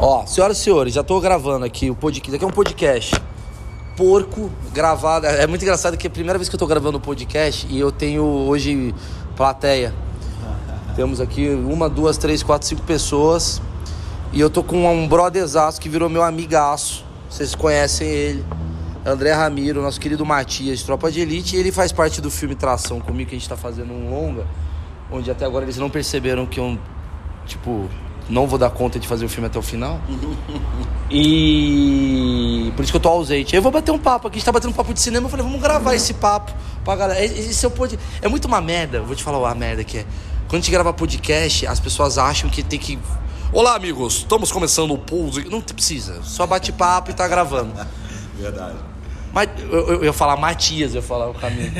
Ó, senhoras e senhores, já tô gravando aqui o podcast. Aqui é um podcast porco gravado. É muito engraçado que é a primeira vez que eu tô gravando o podcast e eu tenho hoje plateia. Temos aqui uma, duas, três, quatro, cinco pessoas. E eu tô com um brotherzaço que virou meu amigaço. Vocês conhecem ele. André Ramiro, nosso querido Matias, Tropa de Elite. E ele faz parte do filme Tração comigo, que a gente tá fazendo um longa. Onde até agora eles não perceberam que eu, tipo, não vou dar conta de fazer o filme até o final. E por isso que eu tô ausente. Eu vou bater um papo aqui, a gente tá batendo um papo de cinema. Eu falei, vamos gravar esse papo pra galera. Esse é, pod... é muito uma merda, vou te falar a merda que é. Quando a gente grava podcast, as pessoas acham que tem que. Olá, amigos, estamos começando o pose. Não precisa, só bate papo e tá gravando. Verdade. Mas eu, eu, eu ia falar Matias, eu ia falar o caminho.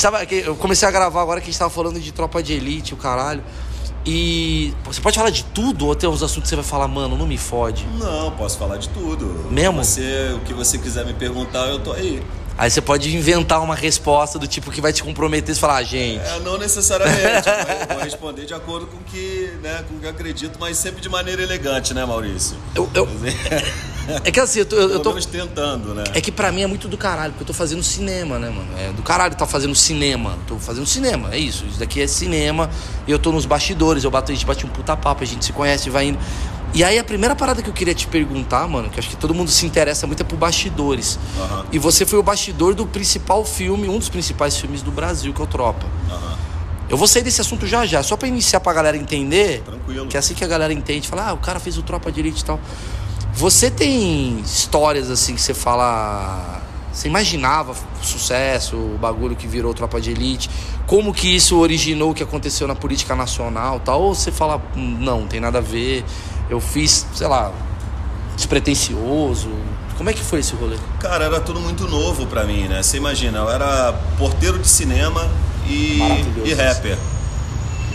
Tava, eu comecei a gravar agora que a gente tava falando de tropa de elite, o caralho. E você pode falar de tudo ou tem uns assuntos que você vai falar, mano, não me fode? Não, posso falar de tudo. Mesmo? Você, o que você quiser me perguntar, eu tô aí. Aí você pode inventar uma resposta do tipo que vai te comprometer e falar, ah, gente. É, não necessariamente. eu vou responder de acordo com o que, né, com o que eu acredito, mas sempre de maneira elegante, né, Maurício? Eu, eu... É que assim, eu tô. Eu tô tentando, né? É que pra mim é muito do caralho, porque eu tô fazendo cinema, né, mano? É do caralho tá fazendo cinema. Tô fazendo cinema, é isso. Isso daqui é cinema. E eu tô nos bastidores, eu bato, a gente bate um puta papo, a gente se conhece, vai indo. E aí a primeira parada que eu queria te perguntar, mano, que acho que todo mundo se interessa muito é por bastidores. Uhum. E você foi o bastidor do principal filme, um dos principais filmes do Brasil, que é o Tropa. Uhum. Eu vou sair desse assunto já já, só pra iniciar pra galera entender. Tranquilo. Que é assim que a galera entende, fala, ah, o cara fez o Tropa Elite e tal. Você tem histórias assim que você fala. Você imaginava o sucesso, o bagulho que virou Tropa de Elite? Como que isso originou o que aconteceu na política nacional tal? Ou você fala, não, não tem nada a ver, eu fiz, sei lá, despretensioso? Como é que foi esse rolê? Cara, era tudo muito novo pra mim, né? Você imagina, eu era porteiro de cinema e, e rapper.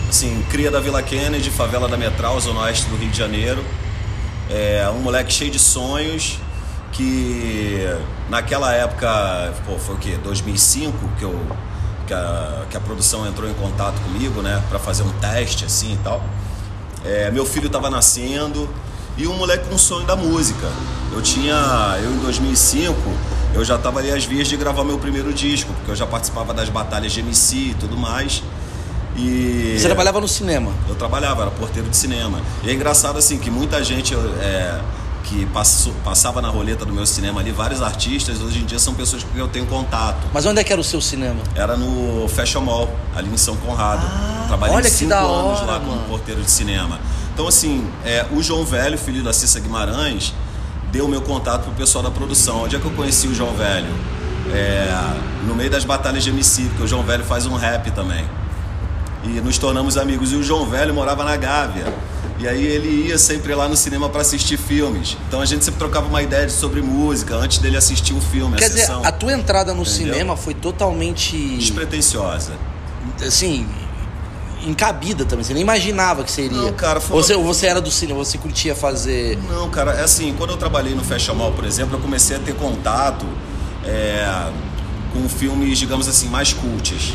Assim, cria da Vila Kennedy, favela da Metral, zona oeste do Rio de Janeiro. É um moleque cheio de sonhos que naquela época, pô, foi o quê? 2005 que eu que a, que a produção entrou em contato comigo, né, para fazer um teste assim e tal. É, meu filho estava nascendo e um moleque com um sonho da música. Eu tinha, eu em 2005, eu já estava ali às vias de gravar meu primeiro disco, porque eu já participava das batalhas de MC e tudo mais. E Você trabalhava no cinema? Eu trabalhava, era porteiro de cinema. E é engraçado assim que muita gente é, que passava na roleta do meu cinema ali, vários artistas, hoje em dia são pessoas com quem eu tenho contato. Mas onde é que era o seu cinema? Era no Fashion Mall, ali em São Conrado. Ah, Trabalhei olha cinco anos hora, lá como mano. porteiro de cinema. Então, assim, é, o João Velho, filho da Cissa Guimarães, deu o meu contato pro pessoal da produção. Onde é que eu conheci o João Velho? É, no meio das batalhas de MC, porque o João Velho faz um rap também. E nos tornamos amigos. E o João Velho morava na Gávea. E aí ele ia sempre lá no cinema para assistir filmes. Então a gente sempre trocava uma ideia sobre música antes dele assistir um filme, Quer a dizer, sessão. a tua entrada no Entendeu? cinema foi totalmente. Despretensiosa. assim, encabida também. Você nem imaginava que iria. Não, cara, foi Ou você, você era do cinema, você curtia fazer. Não, cara, é assim, quando eu trabalhei no Fashion Mall, por exemplo, eu comecei a ter contato é, com filmes, digamos assim, mais cults.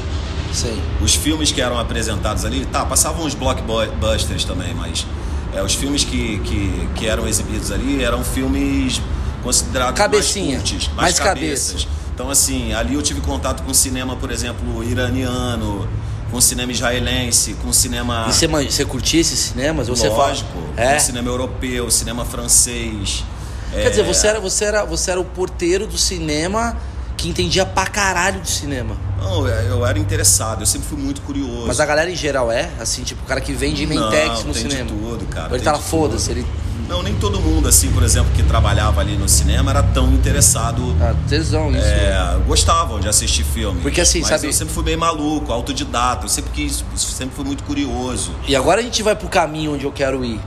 Sei. Os filmes que eram apresentados ali, tá, passavam os blockbusters também, mas é, os filmes que, que, que eram exibidos ali eram filmes considerados Cabecinha, mais cults, mais mais, cabeças. Então, assim, ali eu tive contato com cinema, por exemplo, iraniano, com cinema israelense, com cinema... E você, você curtia esses cinemas? Você fala- Lógico, É? com cinema europeu, cinema francês. Quer é, dizer, você era, você, era, você era o porteiro do cinema que entendia pra caralho de cinema. Não, eu era interessado, eu sempre fui muito curioso. Mas a galera em geral é? Assim, tipo, o cara que vende Mentex no tem de cinema. tudo, cara, Ou ele tem tá lá, de foda-se, ele. Não, nem todo mundo, assim, por exemplo, que trabalhava ali no cinema era tão interessado. Ah, tesão isso. É, gostavam de assistir filme. Porque, assim, sabe- eu sempre fui bem maluco, autodidata, eu sempre quis, sempre fui muito curioso. E agora a gente vai pro caminho onde eu quero ir.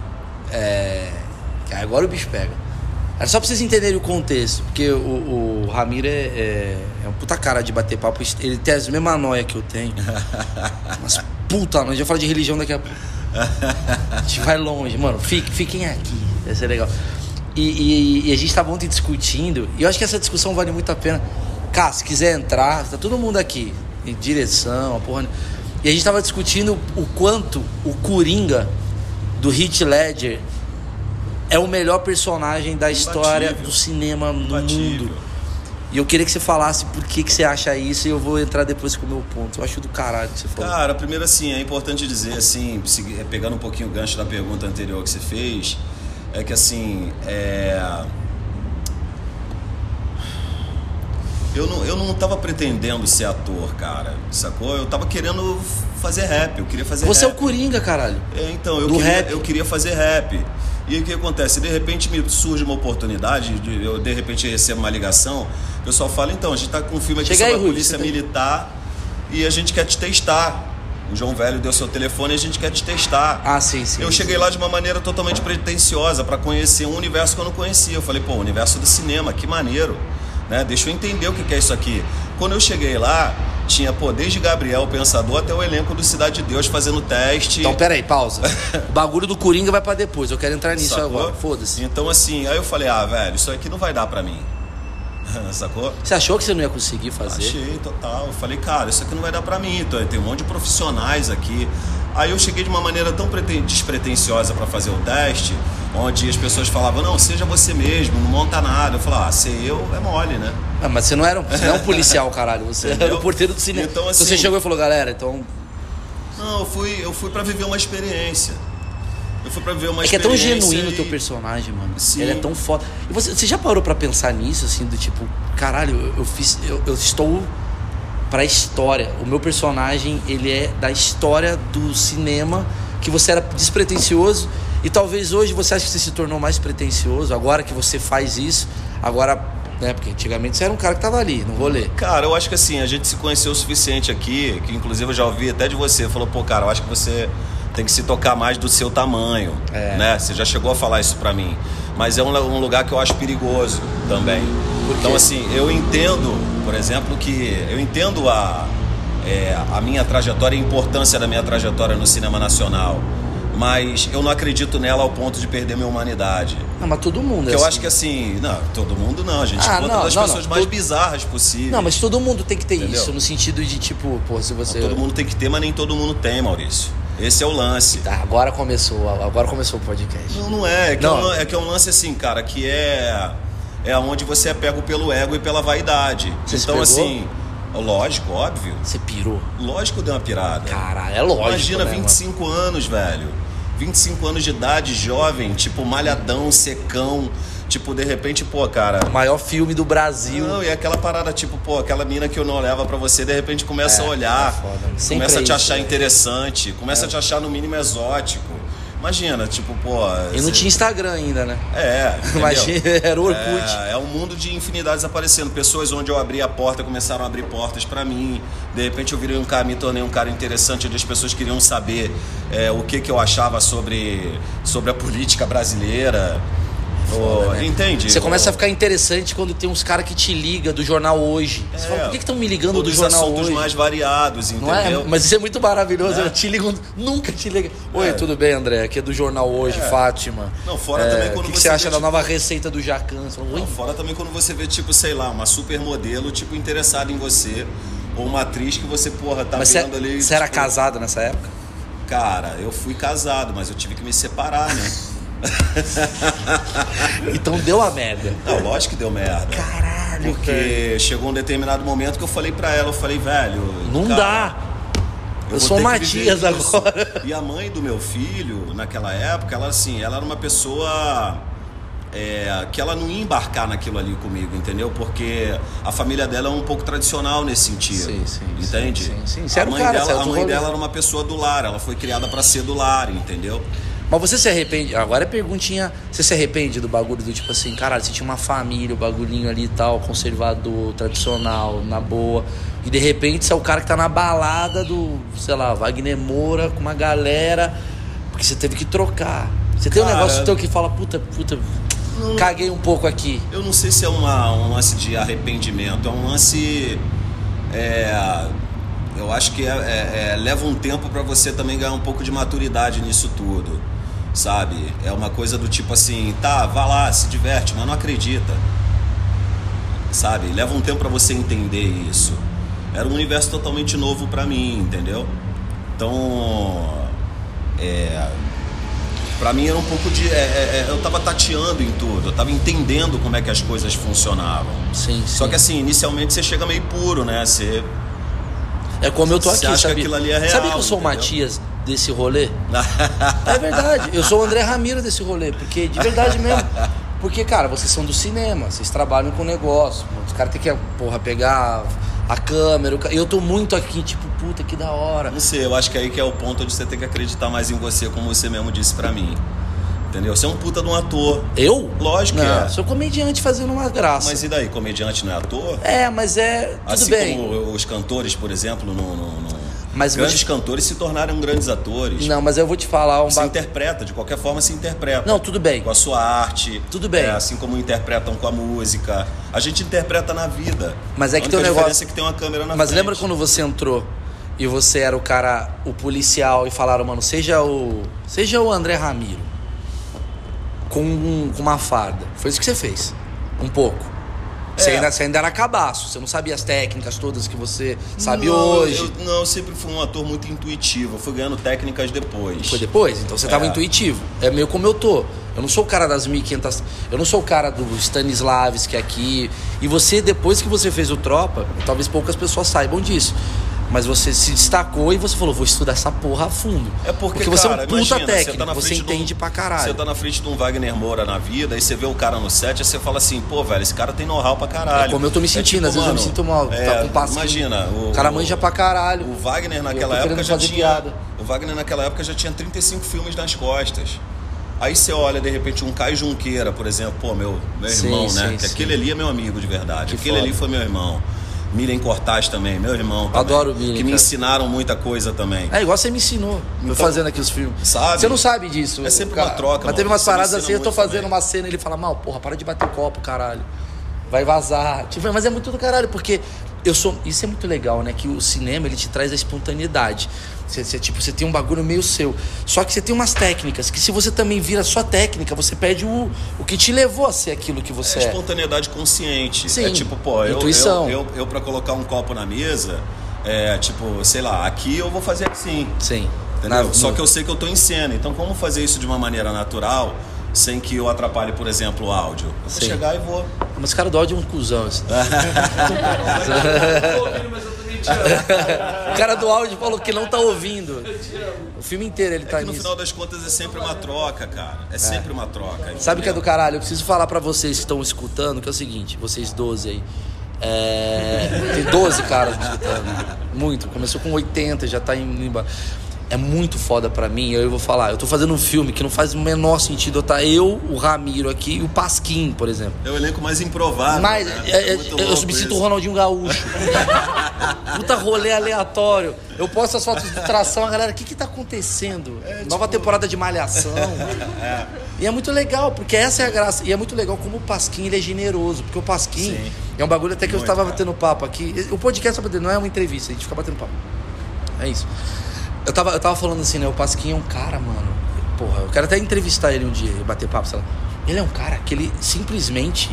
É. Agora o bicho pega. Era só pra vocês entenderem o contexto. Porque o, o Ramiro é, é, é um puta cara de bater papo. Ele tem as mesmas noia que eu tenho. Mas puta, a gente vai falar de religião daqui a pouco. A gente vai longe, mano. Fique, fiquem aqui. Vai ser legal. E, e- e a gente tava ontem discutindo. E eu acho que essa discussão vale muito a pena. Cara, se quiser entrar, tá todo mundo aqui. Em direção, a porra. E a gente tava discutindo o quanto o Coringa do Heath Ledger é o melhor personagem da história Imbatível. do cinema no Imbatível. mundo. E eu queria que você falasse por que, que você acha isso e eu vou entrar depois com o meu ponto. Eu acho do caralho que você falou. Cara, primeiro assim, é importante dizer assim, segui- pegando um pouquinho o gancho da pergunta anterior que você fez, é que assim, é... Eu não, eu não tava pretendendo ser ator, cara, sacou? Eu tava querendo fazer rap, eu queria fazer você é o rap. Coringa, caralho. É, então, eu do queria, rap. eu queria fazer rap. E aí o que acontece? De repente me surge uma oportunidade, de- eu de repente recebo uma ligação, o pessoal fala, então, a gente tá com um filme aqui Chega aí, sobre a Rudy, polícia aí. militar e a gente quer te testar. O João Velho deu seu telefone e a gente quer te testar. Ah, sim, sim. Eu cheguei lá de uma maneira totalmente pretensiosa para conhecer um universo que eu não conhecia. Eu falei, pô, o universo do cinema, que maneiro. Né? Deixa eu entender o que é isso aqui. Quando eu cheguei lá, tinha, pô, desde Gabriel, o Pensador, até o elenco do Cidade de Deus fazendo teste. Então, peraí, pausa. o bagulho do Coringa vai pra depois. Eu quero entrar nisso Sacou? agora. Foda-se. Então, assim, aí eu falei, ah, velho, isso aqui não vai dar pra mim. Sacou? Você achou que você não ia conseguir fazer? Achei, total. Eu falei, cara, isso aqui não vai dar pra mim. Então, tem um monte de profissionais aqui. Aí eu cheguei de uma maneira tão preten- despretensiosa pra fazer o teste, onde as pessoas falavam, não, seja você mesmo, não monta nada. Eu falei, ah, ser eu é mole, né? Ah, mas você não era um, você não é um policial, caralho. Você era Entendeu? o porteiro do cinema. Então, Então, você assim- chegou e falou, galera, então. Não, eu fui, eu fui para viver uma experiência. Eu fui pra viver uma É que é tão genuíno o e- teu personagem, mano. Sim. Ele é tão foda. E você, você já parou pra pensar nisso, assim, do tipo, caralho, eu, eu fiz. Eu, eu estou pra história. O meu personagem, ele é da história do cinema, que você era despretensioso. E talvez hoje você acha que você se tornou mais pretensioso, agora que você faz isso, agora. Né, porque antigamente você era um cara que tava ali, no rolê. Cara, eu acho que assim, a gente se conheceu o suficiente aqui, que inclusive eu já ouvi até de você, falou, pô, cara, eu acho que você tem que se tocar mais do seu tamanho, É. né? Você já chegou a falar isso pra mim. Mas é um, um lugar que eu acho perigoso também. Então, assim, eu entendo, por exemplo, que eu entendo a, é, a minha trajetória e a importância da minha trajetória no cinema nacional. Mas eu não acredito nela ao ponto de perder minha humanidade. Não, mas todo mundo é Porque eu assim. acho que assim, não, todo mundo não, a gente Ah, encontra não, das não, pessoas não, mais todo- bizarras possíveis. Não, mas todo mundo tem que ter Entendeu? isso, no sentido de tipo, pô, se você. Todo mundo tem que ter, mas nem todo mundo tem, Maurício. Esse é o lance. Tá, agora começou, agora começou o podcast. Não, não é. É que, Não. É, um, é que é um lance assim, cara, que é. É onde você é pego pelo ego e pela vaidade. Você se então, assim. Lógico, óbvio. Você pirou. Lógico deu uma pirada. Caralho, é lógico. Imagina, né, 25 anos, velho. 25 anos de idade, jovem, tipo, malhadão, secão. Tipo, de repente, pô, cara. O maior filme do Brasil. Não, e aquela parada, tipo, pô, aquela mina que eu não olhava pra você, de repente começa É, a olhar, é foda, né? Começa é a te achar é. interessante, começa a te achar no mínimo exótico. Imagina, tipo, pô. E não você- tinha Instagram ainda, né? É, entendeu? Imagina, era o Orkut. É, é um mundo de infinidades aparecendo. Pessoas onde eu abri a porta começaram a abrir portas pra mim. De repente eu virei um cara, me tornei um cara interessante, onde as pessoas queriam saber é, o que, que eu achava sobre, sobre a política brasileira. Ô, né? Entende? Você começa a ficar interessante quando tem uns caras que te ligam do jornal hoje. Você É. fala, por que estão me ligando do dos jornal assuntos hoje? mais variados, é? entendeu? Mas isso é muito maravilhoso. É. Eu te ligo, nunca te liga. Oi, É. tudo bem, André? Aqui é do jornal hoje, Fátima. Não, fora É, também quando O que, você você acha vê, da tipo- nova receita do Jacan? Você Oi? Não, fora também quando você vê, tipo, sei lá, uma supermodelo, tipo, interessada em você. Ou uma atriz que você, porra, tá Mas você, vendo ali. você era tipo, casado nessa época? Cara, eu fui casado, mas eu tive que me separar, né? Então deu a merda. Não, lógico que deu merda. Caralho, Porque chegou um determinado momento que eu falei pra ela, eu falei, velho. Não cara, dá. Eu vou sou Matias agora. E a mãe do meu filho, naquela época, ela assim, ela era uma pessoa é, que ela não ia embarcar naquilo ali comigo, entendeu? Porque a família dela é um pouco tradicional nesse sentido. Sim, sim, Entende? sim, sim. Você A mãe, cara, dela, era a mãe dela era uma pessoa do lar, ela foi criada pra ser do lar, entendeu? Mas você se arrepende? Agora é perguntinha. Você se arrepende do bagulho do tipo assim, caralho, você tinha uma família, o bagulhinho ali e tal, conservador, tradicional, na boa. E de repente você é o cara que tá na balada do, sei lá, Wagner Moura com uma galera. Porque você teve que trocar. Você tem um Cara- negócio teu que fala, puta, puta, caguei um pouco aqui. Eu não sei se é uma, um lance de arrependimento, é um lance. é, eu acho que é- é- é, leva um tempo pra você também ganhar um pouco de maturidade nisso tudo, sabe? É uma coisa do tipo assim, tá, vá lá, se diverte, mas não acredita, sabe? Leva um tempo pra você entender isso. Era um universo totalmente novo pra mim, entendeu? Então, é, Pra mim era um pouco de. É, é, é, eu tava tateando em tudo, eu tava entendendo como é que as coisas funcionavam. Sim, sim. Só que assim, inicialmente você chega meio puro, né? Você. É como eu tô aqui, que sabe? ali é real, sabe que eu sou o? Matias desse rolê? É verdade. Eu sou o André Ramiro desse rolê, porque de verdade mesmo. Porque, cara, vocês são do cinema, vocês trabalham com negócio. Os caras têm que, porra, pegar a câmera. Eu tô muito aqui, tipo, puta, que da hora. Não sei, eu acho que aí que é o ponto onde você tem que acreditar mais em você, como você mesmo disse pra mim. Entendeu? Você é um puta de um ator. Eu? Lógico que Não, é. sou comediante fazendo uma graça. Mas e daí? Comediante não é ator? É, mas é. Tudo assim bem. como os cantores, por exemplo, no, no- no- Mas grandes te- cantores se tornaram grandes atores. Não, mas eu vou te falar um Se ba... interpreta, de qualquer forma se interpreta. Não, tudo bem. Com a sua arte. Tudo bem. É, assim como interpretam com a música. A gente interpreta na vida. Mas é que tem um negócio- diferença é que tem uma câmera na Mas frente. lembra quando você entrou e você era o cara, o policial, e falaram, mano, seja o. Seja o André Ramiro. Com, um- com uma farda. Foi isso que você fez. Um pouco. Você, É. ainda, você ainda era cabaço, você não sabia as técnicas todas que você sabe Não, hoje. Eu, não, eu sempre fui um ator muito intuitivo. Eu fui ganhando técnicas depois. Foi depois? Então você tava É. intuitivo. É meio como eu tô. Eu não sou o cara das 1500. Eu não sou o cara do Stanislavski aqui. E você, depois que você fez o Tropa, talvez poucas pessoas saibam disso. Mas você se destacou e você falou: vou estudar essa porra a fundo. É porque, você cara, é um puta imagina, técnico, você, tá você frente de um- entende pra caralho. Você tá na frente de um Wagner Moura na vida, aí você vê o cara no set, aí você fala assim, pô, velho, esse cara tem know-how pra caralho. É como eu tô me sentindo, tipo, às vezes eu me mano, sinto mal. é, tá com um passinho. Imagina, o, O cara manja pra caralho. O Wagner naquela época já tinha. piada. O Wagner naquela época já tinha 35 filmes nas costas. Aí você olha, de repente, um Caio Junqueira, por exemplo, pô, meu, meu Sim, irmão, sim, né? Que sim. aquele ali é meu amigo de verdade. Que aquele foda. ali foi meu irmão. Miriam Cortaz também, meu irmão. também, Adoro o Miriam, Que me cara. ensinaram muita coisa também. É igual você me ensinou. Então, fazendo aqui os filmes. sabe? Você não sabe disso. É sempre cara. uma troca, Mas teve umas Você paradas assim, eu tô fazendo também. uma cena ele fala, mal, porra, para de bater copo, caralho. Vai vazar. Tipo, mas é muito do caralho, porque eu sou. Isso é muito legal, né? Que o cinema ele te traz a espontaneidade. Você, você, tipo, você tem um bagulho meio seu. Só que você tem umas técnicas que se você também vira só técnica, você perde o, o que te levou a ser aquilo que você É é. espontaneidade consciente. Sim, É tipo, pô, eu, intuição. eu, eu, eu pra colocar um copo na mesa, é tipo, sei lá, aqui eu vou fazer assim. Sim. Entendeu? Na- Só no- que eu sei que eu tô em cena. Então, como fazer isso de uma maneira natural, sem que eu atrapalhe, por exemplo, o áudio? Eu vou Sim. chegar e vou. Mas o cara do áudio é um cuzão. Assim. O cara do áudio falou que não tá ouvindo. O filme inteiro ele tá É que no nisso. final das contas é sempre uma troca, cara. É sempre uma troca. Sabe o que é do entendeu? caralho? Eu preciso falar pra vocês que estão escutando, que é o seguinte, vocês 12 aí. É, tem 12 caras escutando. Muito. Começou com 80, já tá indo embora. É muito foda pra mim, eu vou falar. Eu tô fazendo um filme que não faz o menor sentido eu estar eu, o Ramiro aqui e o Pasquim, por exemplo. É o elenco mais improvável. Mas né? é- é- muito eu sinto o. Ronaldinho Gaúcho. Puta rolê aleatório. Eu posto as fotos de tração, a galera, o que que tá acontecendo? É, Nova tipo- temporada de Malhação. E é muito legal, porque essa é a graça. E é muito legal como o Pasquim ele é generoso. Porque o Pasquim Sim. é um bagulho até que eu Muito, estava cara. batendo papo aqui. O podcast dizer, não é uma entrevista, a gente fica batendo papo. É isso. Eu tava, eu tava falando assim, né? O Pasquim é um cara, mano. Porra, eu quero até entrevistar ele um dia bater papo, sei lá. Ele é um cara que ele simplesmente.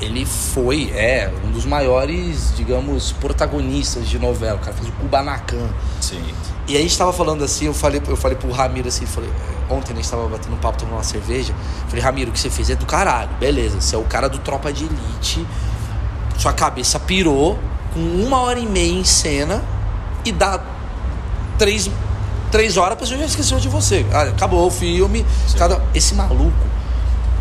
Ele foi, é, um dos maiores, digamos, protagonistas de novela. O cara fez o Kubanacan. Sim. E aí a gente tava falando assim, eu falei, eu falei pro Ramiro assim, falei, ontem a gente tava batendo um papo, tomando uma cerveja. Falei, Ramiro, o que você fez é do caralho, beleza. Você é o cara do Tropa de Elite, sua cabeça pirou com uma hora e meia em cena e dá três, três horas a pessoa já esqueceu de você. Ah, acabou o filme. Cada, esse maluco,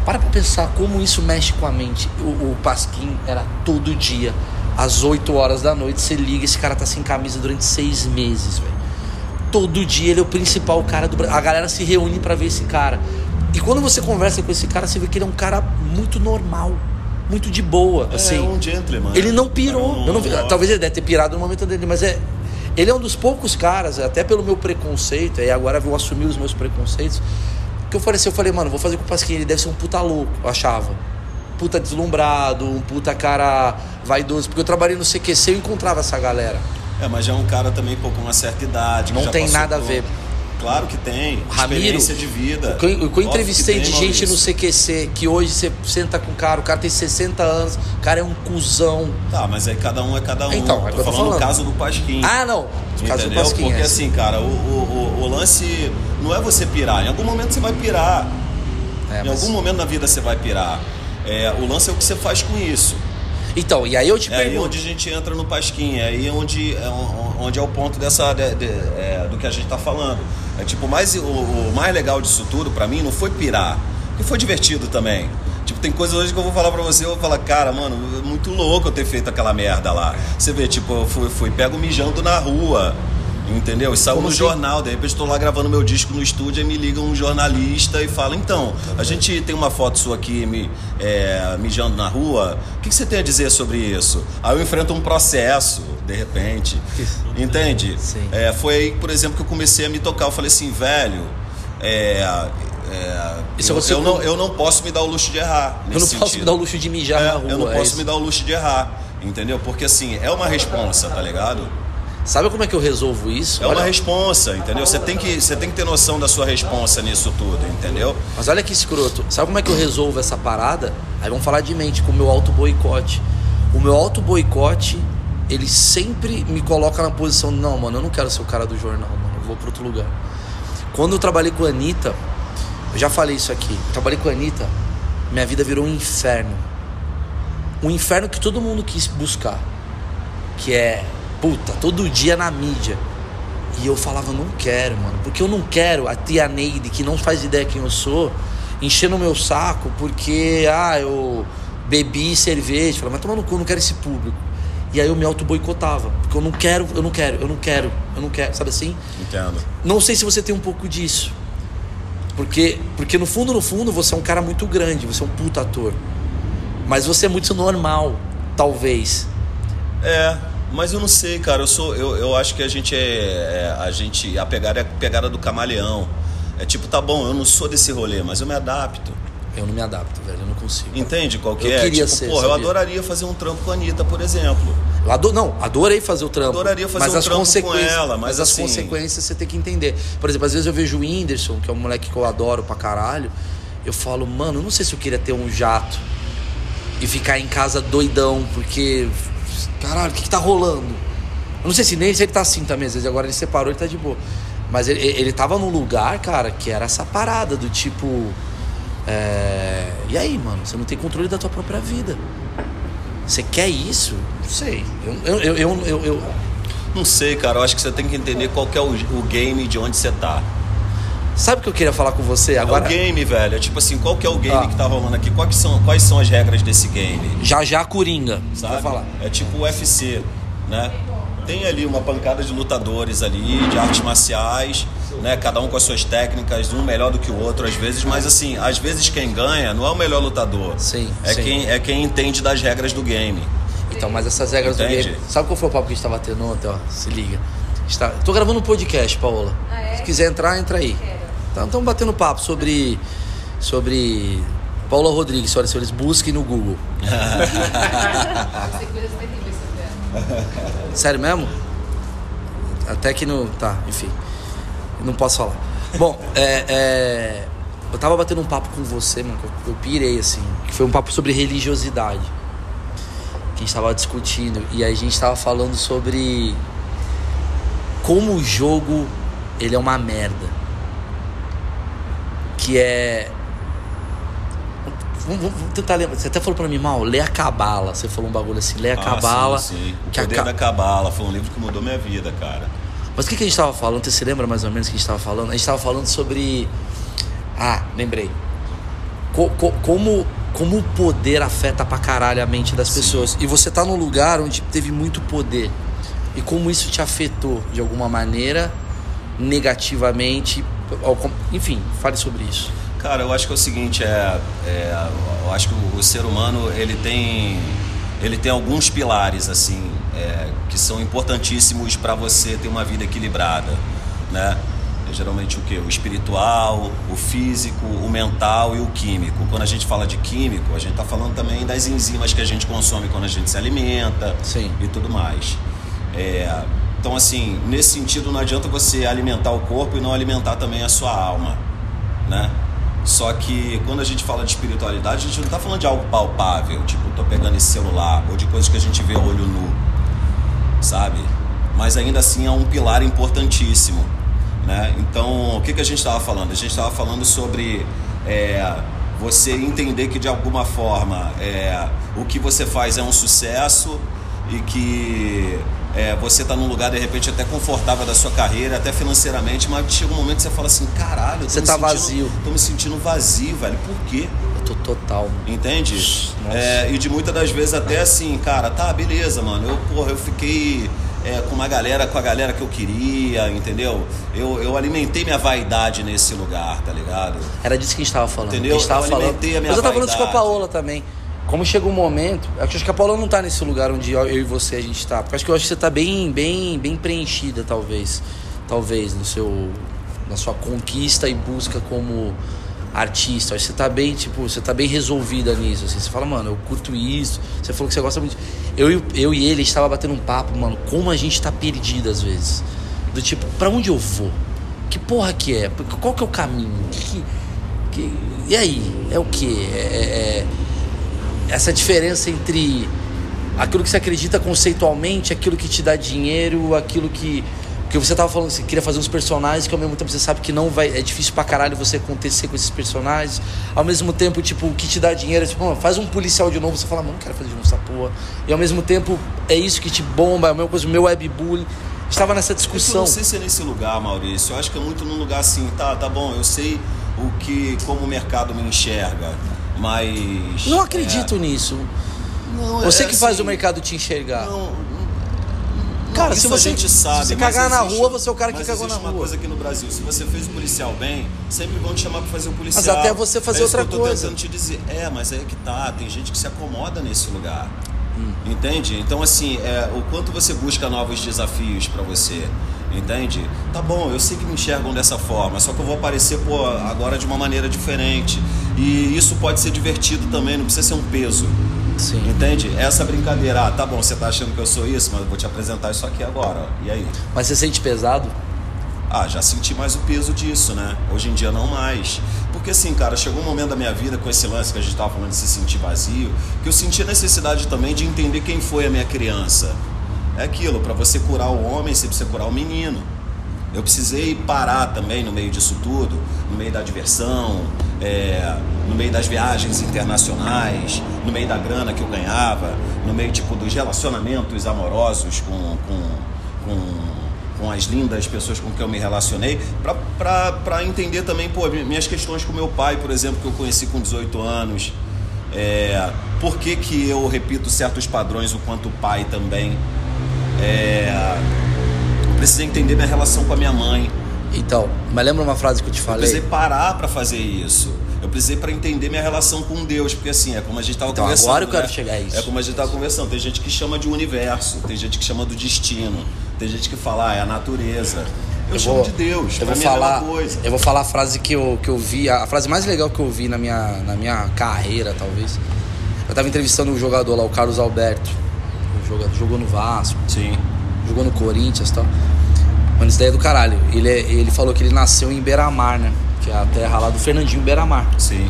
para pra pensar como isso mexe com a mente. O, o Pasquim era todo dia, às 8 horas da noite, você liga, esse cara tá sem camisa durante seis meses, velho. Todo dia ele é o principal cara do Brasil. A galera se reúne pra ver esse cara. E quando você conversa com esse cara, você vê que ele é um cara muito normal, muito de boa, assim. é um gentleman. Ele não pirou. Cara, um- não talvez ele deve ter pirado no momento dele, mas é. Ele é um dos poucos caras, até pelo meu preconceito, e agora eu vou assumir os meus preconceitos. Que eu falei assim, eu falei, mano, vou fazer com o Pasquim, ele deve ser um puta louco, eu achava. Puta deslumbrado, um puta cara vaidoso. Porque eu trabalhei no CQC e eu encontrava essa galera. É, mas já é um cara também pô, com uma certa idade. Não tem nada a por- ver. Claro que tem. Ramiro, Experiência de vida. Que, eu- que eu entrevistei tem, de gente Maurício. no CQC, que hoje você senta com o cara, o cara tem 60 anos, o cara é um cuzão. Tá, mas aí cada um é cada um. Então, é que tô eu tô falando no falando. caso do Pasquim. Ah, não. No caso do? Pasquim, Porque é. assim, cara, o, o, o- o lance não é você pirar. Em algum momento você vai pirar. É, em mas- algum momento na vida você vai pirar. É, o lance é o que você faz com isso. Então, e aí eu te É aí pergunto. onde a gente entra no Pasquim, é aí onde é, o- onde é o ponto dessa, de- de- é, do que a gente tá falando. É tipo, mais, o, o mais legal disso tudo pra mim não foi pirar, que foi divertido também. Tipo, tem coisas hoje que eu vou falar pra você, eu vou falar, cara, mano, é muito louco eu ter feito aquela merda lá. Você vê, tipo, eu fui, fui pego mijando na rua. Entendeu? E saiu Como no assim? jornal, de repente estou lá gravando meu disco no estúdio e me liga um jornalista e fala, então, a gente tem uma foto sua aqui me, é, mijando na rua, o que, que você tem a dizer sobre isso? Aí eu enfrento um processo, de repente. Entende? Sim. É, foi aí, por exemplo, que eu comecei a me tocar. Eu falei assim, velho, é, é, Isso eu, eu não, eu não posso me dar o luxo de errar. Eu não nesse posso me sentido. dar o luxo de mijar É, na rua. eu não é posso isso. me dar o luxo de errar, entendeu? Porque assim, é uma responsa, tá ligado? Sabe como é que eu resolvo isso? É uma Olha- responsa, entendeu? Você tem, que, você tem que ter noção da sua responsa nisso tudo, entendeu? Mas olha que escroto. Sabe como é que eu resolvo essa parada? Aí vamos falar de mente, com o meu auto boicote. O meu auto boicote, ele sempre me coloca na posição, não, mano, eu não quero ser o cara do jornal, mano, eu vou para outro lugar. Quando eu trabalhei com a Anitta, eu já falei isso aqui, eu trabalhei com a Anitta, minha vida virou um inferno. Um inferno que todo mundo quis buscar. Que é, puta, todo dia na mídia. E eu falava, não quero, mano. Porque eu não quero a tia Neide, que não faz ideia quem eu sou, enchendo o meu saco porque, ah, eu bebi cerveja. Falava, mas toma no cu, eu não quero esse público. E aí eu me auto-boicotava. Porque eu não quero, eu não quero, eu não quero, eu não quero. Sabe assim? Entendo. Não sei se você tem um pouco disso. Porque, porque no fundo, no fundo, você é um cara muito grande, você é um puta ator. Mas você é muito normal, talvez. É, mas eu não sei, cara. Eu sou, eu, eu acho que a gente é, é- a gente a pegada é a pegada do camaleão. É tipo, tá bom, eu não sou desse rolê, mas eu me adapto. Eu não me adapto, velho, eu não consigo. Entende qual que Eu é? queria tipo, ser, porra, eu adoraria fazer um trampo com a Anitta, por exemplo. Ado- não, adorei fazer o trampo. Adoraria fazer mas um as trampo com consequências- ela, mas as assim- consequências você tem que entender. Por exemplo, às vezes eu vejo o Whindersson, que é um moleque que eu adoro pra caralho. Eu falo, mano, eu não sei se eu queria ter um jato e ficar em casa doidão, porque. Caralho, o que, que tá rolando? Eu não sei se nem se ele tá assim também, às vezes agora ele separou, ele tá de boa. Mas ele, ele tava num lugar, cara, que era essa parada do tipo. é, E aí, mano, você não tem controle da tua própria vida. Você quer isso? Não sei. Eu, eu, eu, eu, eu- Não sei, cara. Eu acho que você tem que entender qual que é o, o game de onde você tá. Sabe o que eu queria falar com você? Agora... É o game, velho. É tipo assim, qual que é o game Ah. que tá rolando aqui? Quais são, quais são as regras desse game? já já Coringa. sabe? Falar. É tipo o UFC, né? Tem ali uma pancada de lutadores ali, de artes marciais, né? Cada um com as suas técnicas, um melhor do que o outro às vezes, mas assim, às vezes quem ganha não é o melhor lutador. Sim, É sim. quem é quem entende das regras do game. Então, mas essas regras do game. Sabe qual foi o papo que a gente tava tendo ontem? Ó, se liga. A gente tá- Tô gravando um podcast, Paola. Ah, é? Se quiser entrar, entra aí. Então, estamos batendo papo sobre. Sobre. Paula Rodrigues, senhoras e senhores, busquem no Google. Sério mesmo? Até que no. Tá, enfim. Não posso falar. Bom, é, é, eu tava batendo um papo com você, mano, que eu, eu pirei, assim. Que foi um papo sobre religiosidade. Que a gente tava discutindo. E aí a gente tava falando sobre. Como o jogo ele é uma merda. Que é. Vamos, tentar lembrar. Você até falou pra mim, mal, lê a Cabala. Você falou um bagulho assim, lê a Cabala. Ah, sim, sim. O que a Poder Ca- da Cabala foi um livro que mudou minha vida, cara. Mas o que, que a gente tava falando? Você lembra mais ou menos o que a gente tava falando? A gente tava falando sobre. Ah, lembrei. Co- co- como, como o poder afeta pra caralho a mente das Sim. pessoas. E você tá num lugar onde teve muito poder. E como isso te afetou de alguma maneira, negativamente. Enfim, fale sobre isso. Cara, eu acho que é o seguinte, é, é, eu acho que o, o ser humano ele tem ele tem alguns pilares assim é, que são importantíssimos para você ter uma vida equilibrada, né? É geralmente o que? O espiritual, o físico, o mental e o químico. Quando a gente fala de químico, a gente está falando também das enzimas que a gente consome quando a gente se alimenta Sim. e tudo mais. É, Então, assim, nesse sentido, não adianta você alimentar o corpo e não alimentar também a sua alma, né? Só que quando a gente fala de espiritualidade, a gente não está falando de algo palpável, tipo, tô pegando esse celular, ou de coisas que a gente vê olho nu, sabe? Mas ainda assim é um pilar importantíssimo, né? Então, o que, que a gente estava falando? A gente estava falando sobre é, você entender que de alguma forma é, o que você faz é um sucesso e que é, você está num lugar de repente até confortável da sua carreira, até financeiramente, mas chega um momento que você fala assim, caralho, você tá vazio. Tô me sentindo vazio, velho. Por quê? Eu tô total. Entende? É, e de muitas das vezes até assim, cara, tá, beleza, mano. Eu, porra, eu fiquei é, com uma galera, com a galera que eu queria, entendeu? Eu, eu alimentei minha vaidade nesse lugar, tá ligado? Era disso que a gente tava falando. Entendeu? A gente tava eu alimentei falando. a minha Mas eu tava falando isso com a vaidade. Paola também. Como chega um momento, acho que a Paola não tá nesse lugar onde eu e você a gente tá. Porque acho que eu acho que você tá bem, bem, bem preenchida, talvez. Talvez, no seu. Na sua conquista e busca como artista. Acho que você tá bem, tipo, você tá bem resolvida nisso. Assim. Você fala, mano, eu curto isso. Você falou que você gosta muito. Eu, e- eu e ele estava batendo um papo, mano, como a gente tá perdido às vezes. Do tipo, pra onde eu vou? Que porra que é? Qual que é o caminho? Que, que- e aí? É o que? É, é- é- essa diferença entre aquilo que você acredita conceitualmente, aquilo que te dá dinheiro, aquilo que. Que você tava falando, você queria fazer uns personagens que ao mesmo tempo você sabe que não vai. É difícil pra caralho você acontecer com esses personagens. Ao mesmo tempo, tipo, o que te dá dinheiro é tipo, "Mano, faz um policial de novo, você fala, mano, não quero fazer de novo essa porra. E ao mesmo tempo, é isso que te bomba, é a mesma coisa, o meu webbullying. Estava nessa Eu discussão. não sei se é nesse lugar, Maurício. Eu acho que é muito num lugar assim, tá, tá bom, eu sei o que, como o mercado me enxerga, mas. Não acredito nisso. é, não, Você é que faz assim, o mercado te enxergar. Não, não, Cara, se você- a gente sabe, se você cagar na existe- rua, você é o cara que mas cagou na existe uma rua. coisa aqui no Brasil, se você fez o policial bem, sempre vão te chamar pra fazer o policial. Mas até você fazer é isso outra eu tô coisa. tentando te dizer. É, mas aí é que tá, tem gente que se acomoda nesse lugar. Hum. Entende? Então, assim, é, o quanto você busca novos desafios pra você. Entende? Tá bom, eu sei que me enxergam dessa forma, só que eu vou aparecer pô, agora de uma maneira diferente. E isso pode ser divertido também, não precisa ser um peso. Sim. Entende? Essa brincadeira, ah, tá bom, você tá achando que eu sou isso, mas eu vou te apresentar isso aqui agora. E aí? Mas você sente pesado? Ah, já senti mais o peso disso, né? Hoje em dia não mais. Porque assim, cara, chegou um momento da minha vida com esse lance que a gente tava falando de se sentir vazio, que eu senti a necessidade também de entender quem foi a minha criança. É aquilo, pra você curar o homem, você precisa curar o menino. Eu precisei parar também no meio disso tudo, no meio da diversão, é, no meio das viagens internacionais, no meio da grana que eu ganhava, no meio tipo dos relacionamentos amorosos com, com, com, com as lindas pessoas com quem eu me relacionei, pra entender também pô, minhas questões com meu pai, por exemplo, que eu conheci com 18 anos. É, por que, que eu repito certos padrões o quanto pai também? É, eu precisei entender minha relação com a minha mãe. Então, mas lembra uma frase que eu te Eu falei? precisei parar para fazer isso. Eu precisei para entender minha relação com Deus, porque assim, é como a gente tava Então, conversando. agora eu quero né? chegar a isso. É como a gente tava conversando. Tem gente que chama de universo, tem gente que chama do destino, tem gente que fala, ah, é a natureza. Eu, chamo vou- de Deus. Eu vou é falar, coisa. eu vou falar a frase que eu, que eu vi, a frase mais legal que eu vi na minha, na minha carreira, talvez. Eu tava entrevistando o jogador lá, o Carlos Alberto. O jogador, jogou no Vasco, Sim. jogou no Corinthians e tal. Mano, isso daí é do caralho. Ele, é- ele falou que ele nasceu em Beira-Mar, né? Que é a terra lá do Fernandinho Beira-Mar. Sim.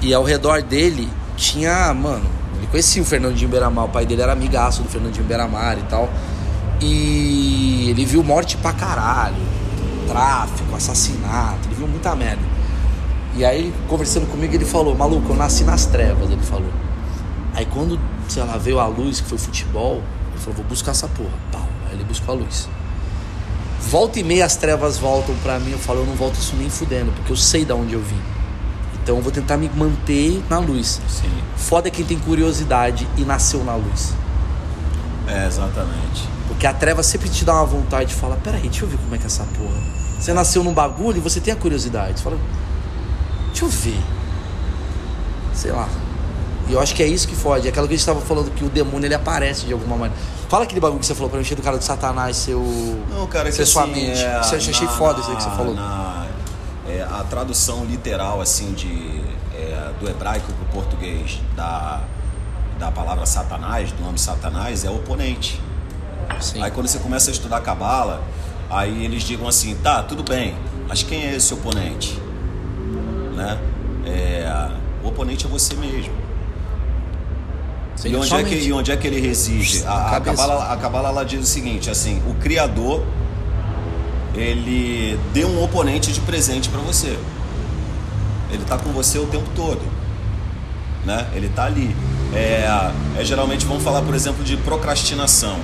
E ao redor dele tinha, mano, ele conhecia o Fernandinho Beiramar, o pai dele era amigaço do Fernandinho Beiramar e tal. E ele viu morte pra caralho, tráfico, assassinato, ele viu muita merda. E aí, conversando comigo, ele falou: Maluco, eu nasci nas trevas, ele falou. Aí quando, sei lá, veio a luz, que foi futebol, ele falou: Vou buscar essa porra. Pau. Aí ele buscou a luz. Volta e meia as trevas voltam pra mim, eu falo: Eu não volto isso nem fudendo, porque eu sei da onde eu vim. Então eu vou tentar me manter na luz. Sim. Foda é quem tem curiosidade e nasceu na luz. É, exatamente. Porque a treva sempre te dá uma vontade de falar, peraí, deixa eu ver como é que é essa porra. Você nasceu num bagulho e você tem a curiosidade. Você fala, deixa eu ver. Sei lá. E eu acho que é isso que fode. É aquela que a gente tava falando que o demônio ele aparece de alguma maneira. Fala aquele bagulho que você falou pra encher do cara do satanás, seu. Não, cara, ser sua assim, mente. é, Você achei na- foda isso aí que você falou. na- é, a tradução literal, assim, de, é, do hebraico para o português da, da palavra satanás, do nome satanás, é oponente. Sim. Aí quando você começa a estudar Cabala, aí eles digam assim, tá, tudo bem, mas quem é esse oponente? Né? É, o oponente é você mesmo. Sim, E onde, é que, e onde é que ele reside? A, a. Cabala, a ela diz o seguinte, assim, o Criador ele deu um oponente de presente para você. Ele tá com você o tempo todo, né? Ele tá ali. É, é geralmente vamos falar, por exemplo, de procrastinação.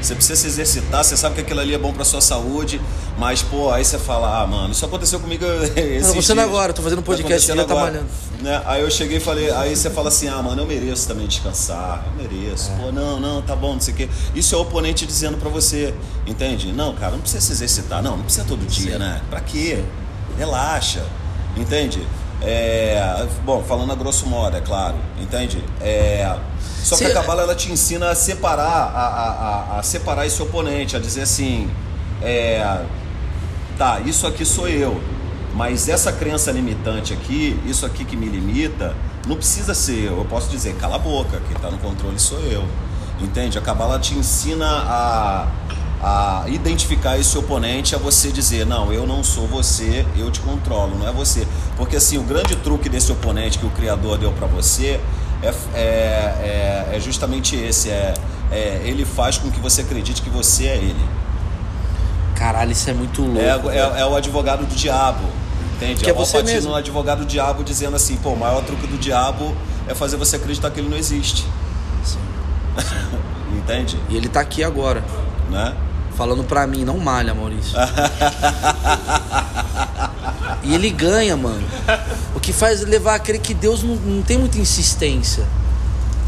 Você precisa se exercitar, você sabe que aquilo ali é bom pra sua saúde, mas pô, aí você fala, ah, mano, isso aconteceu comigo esses acontecendo dias. agora, tô fazendo Tá podcast acontecendo e tá agora. malhando. Né? Aí eu cheguei e falei, aí você fala assim, ah, mano, eu mereço também descansar, eu mereço. É. Pô, não, não, tá bom, não sei o quê. Isso é o oponente dizendo pra você, entende? Não, cara, não precisa se exercitar, não, não precisa todo dia, Sim. né? Pra quê? Relaxa, entende? É, bom, falando a grosso modo, é claro, entende? É, só que a Cabala ela te ensina a separar, a, a, a- a separar esse oponente, a dizer assim, é, tá, isso aqui sou eu, mas essa crença limitante aqui, isso aqui que me limita, não precisa ser eu. Eu posso dizer, cala a boca, quem está no controle sou eu. Entende? A Cabala te ensina a, a identificar esse oponente, a você dizer, não, eu não sou você, eu te controlo, não é você. Porque assim, o grande truque desse oponente que o Criador deu para você é, é, é, é justamente esse, é, é, ele faz com que você acredite que você é ele. Caralho, isso é muito louco. É, é, é o advogado do diabo. Entende? Que é você Alpatino mesmo. no advogado do diabo dizendo assim, pô, o maior truque do diabo é fazer você acreditar que ele não existe. Sim. Entende? E ele tá aqui agora, Né? falando pra mim, não malha, Maurício. e ele ganha, mano. O que faz levar a crer que Deus não, não tem muita insistência.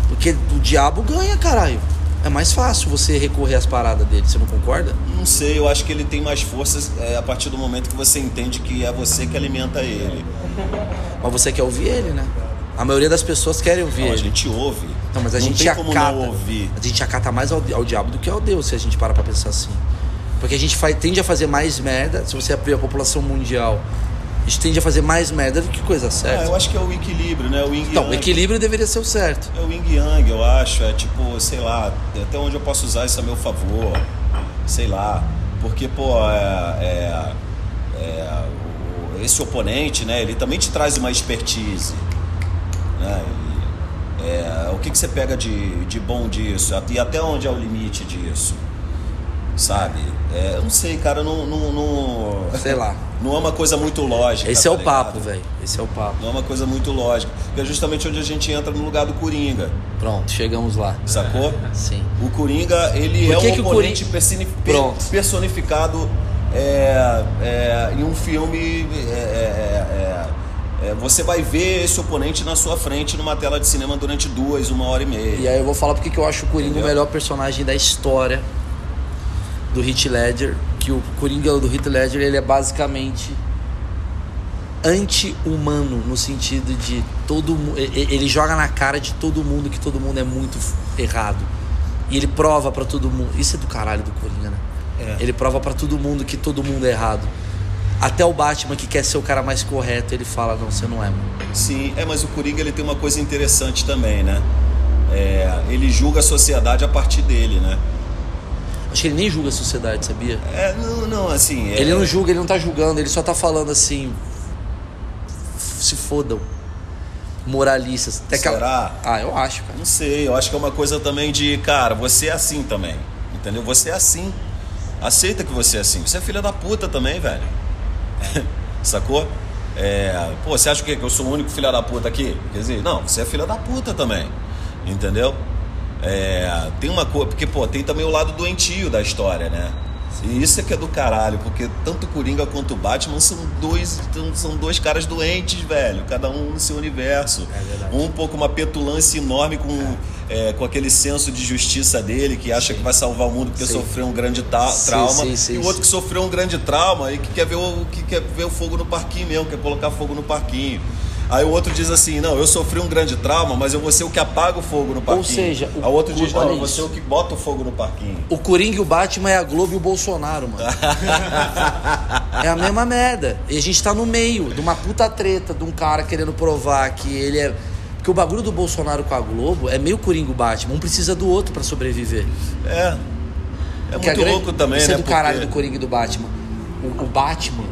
Porque o diabo ganha, caralho. É mais fácil você recorrer às paradas dele, você não concorda? Não sei, eu acho que ele tem mais forças é, a partir do momento que você entende que é você que alimenta ele. Mas você quer ouvir ele, né? A maioria das pessoas querem ouvir Não, a ele. gente ouve. Não, mas a não gente tem acata. não ouvir. A gente acata mais ao, ao diabo do que ao Deus, se a gente parar pra pensar assim. Porque a gente faz, tende a fazer mais merda, se você ver a população mundial, a gente tende a fazer mais merda do que coisa Ah, certa. eu acho que é o equilíbrio, né? O yin então, o equilíbrio deveria ser o certo. É o yin yang, eu acho. É tipo, sei lá, até onde eu posso usar isso a meu favor. Sei lá. Porque, pô, é, é- é, esse oponente, né? Ele também te traz uma expertise. Né? E, é, o que, que você pega de, de bom disso? E até onde é o limite disso? Sabe? É, eu não sei, cara, não, não, não, Sei lá. não é uma coisa muito lógica. Esse é tá o papo, velho. Esse é o papo. Não é uma coisa muito lógica. Que é justamente onde a gente entra no lugar do Coringa. Pronto, chegamos lá. Sacou? Sim. O Coringa, ele é um oponente Coringa- personificado é, é, em um filme. é, é, é, é, você vai ver esse oponente na sua frente numa tela de cinema durante duas, uma hora e meia. E aí eu vou falar porque que eu acho o Coringa Entendeu? o melhor personagem da história do Heath Ledger. Que o Coringa do Heath Ledger, ele é basicamente anti-humano no sentido de todo mundo. Ele joga na cara de todo mundo que todo mundo é muito errado. E ele prova pra todo mundo. Isso é do caralho do Coringa, né? É. Ele prova pra todo mundo que todo mundo é errado. Até o Batman, que quer ser o cara mais correto, ele fala: Não, você não é, mano. Sim, é, mas o Coringa ele tem uma coisa interessante também, né? É, ele julga a sociedade a partir dele, né? Acho que ele nem julga a sociedade, sabia? É, não, não, assim. é- Ele não julga, ele não tá julgando, ele só tá falando assim. Se fodam. Moralistas. Até que- Será? Ah, eu acho, cara. Não sei, eu acho que é uma coisa também de, cara, você é assim também. Entendeu? Você é assim. Aceita que você é assim. Você é filha da puta também, velho. Sacou? É, pô, você acha o quê? Que eu sou o único filha da puta aqui? Quer dizer, não, você é filha da puta também. Entendeu? É, tem uma coisa, porque, pô, tem também o lado doentio da história, né? E isso é que é do caralho, porque tanto o Coringa quanto o Batman são dois, são dois caras doentes, velho. Cada um no seu universo. É. Um pouco uma petulância enorme com, é, com aquele senso de justiça dele, que acha que vai salvar o mundo porque Sim. sofreu um grande Sim, trauma. sim, sim, e o outro sim. que sofreu um grande trauma e que quer ver o, que quer ver o fogo no parquinho mesmo, quer colocar fogo no parquinho. Aí o outro diz assim: Não, eu sofri um grande trauma, mas eu vou ser o que apaga o fogo no parquinho. seja, o- Aí o outro diz: Não, eu vou ser o que bota o fogo no parquinho. O Coringa e o Batman é a Globo e o Bolsonaro, mano. é a mesma merda. E a gente tá no meio de uma puta treta de um cara querendo provar que ele é. Porque o bagulho do Bolsonaro com a Globo é meio Coringa e o Batman. Um precisa do outro pra sobreviver. É. É muito grande- louco também, Isso né? é do caralho porque- do Coringa e do Batman. O, o Batman,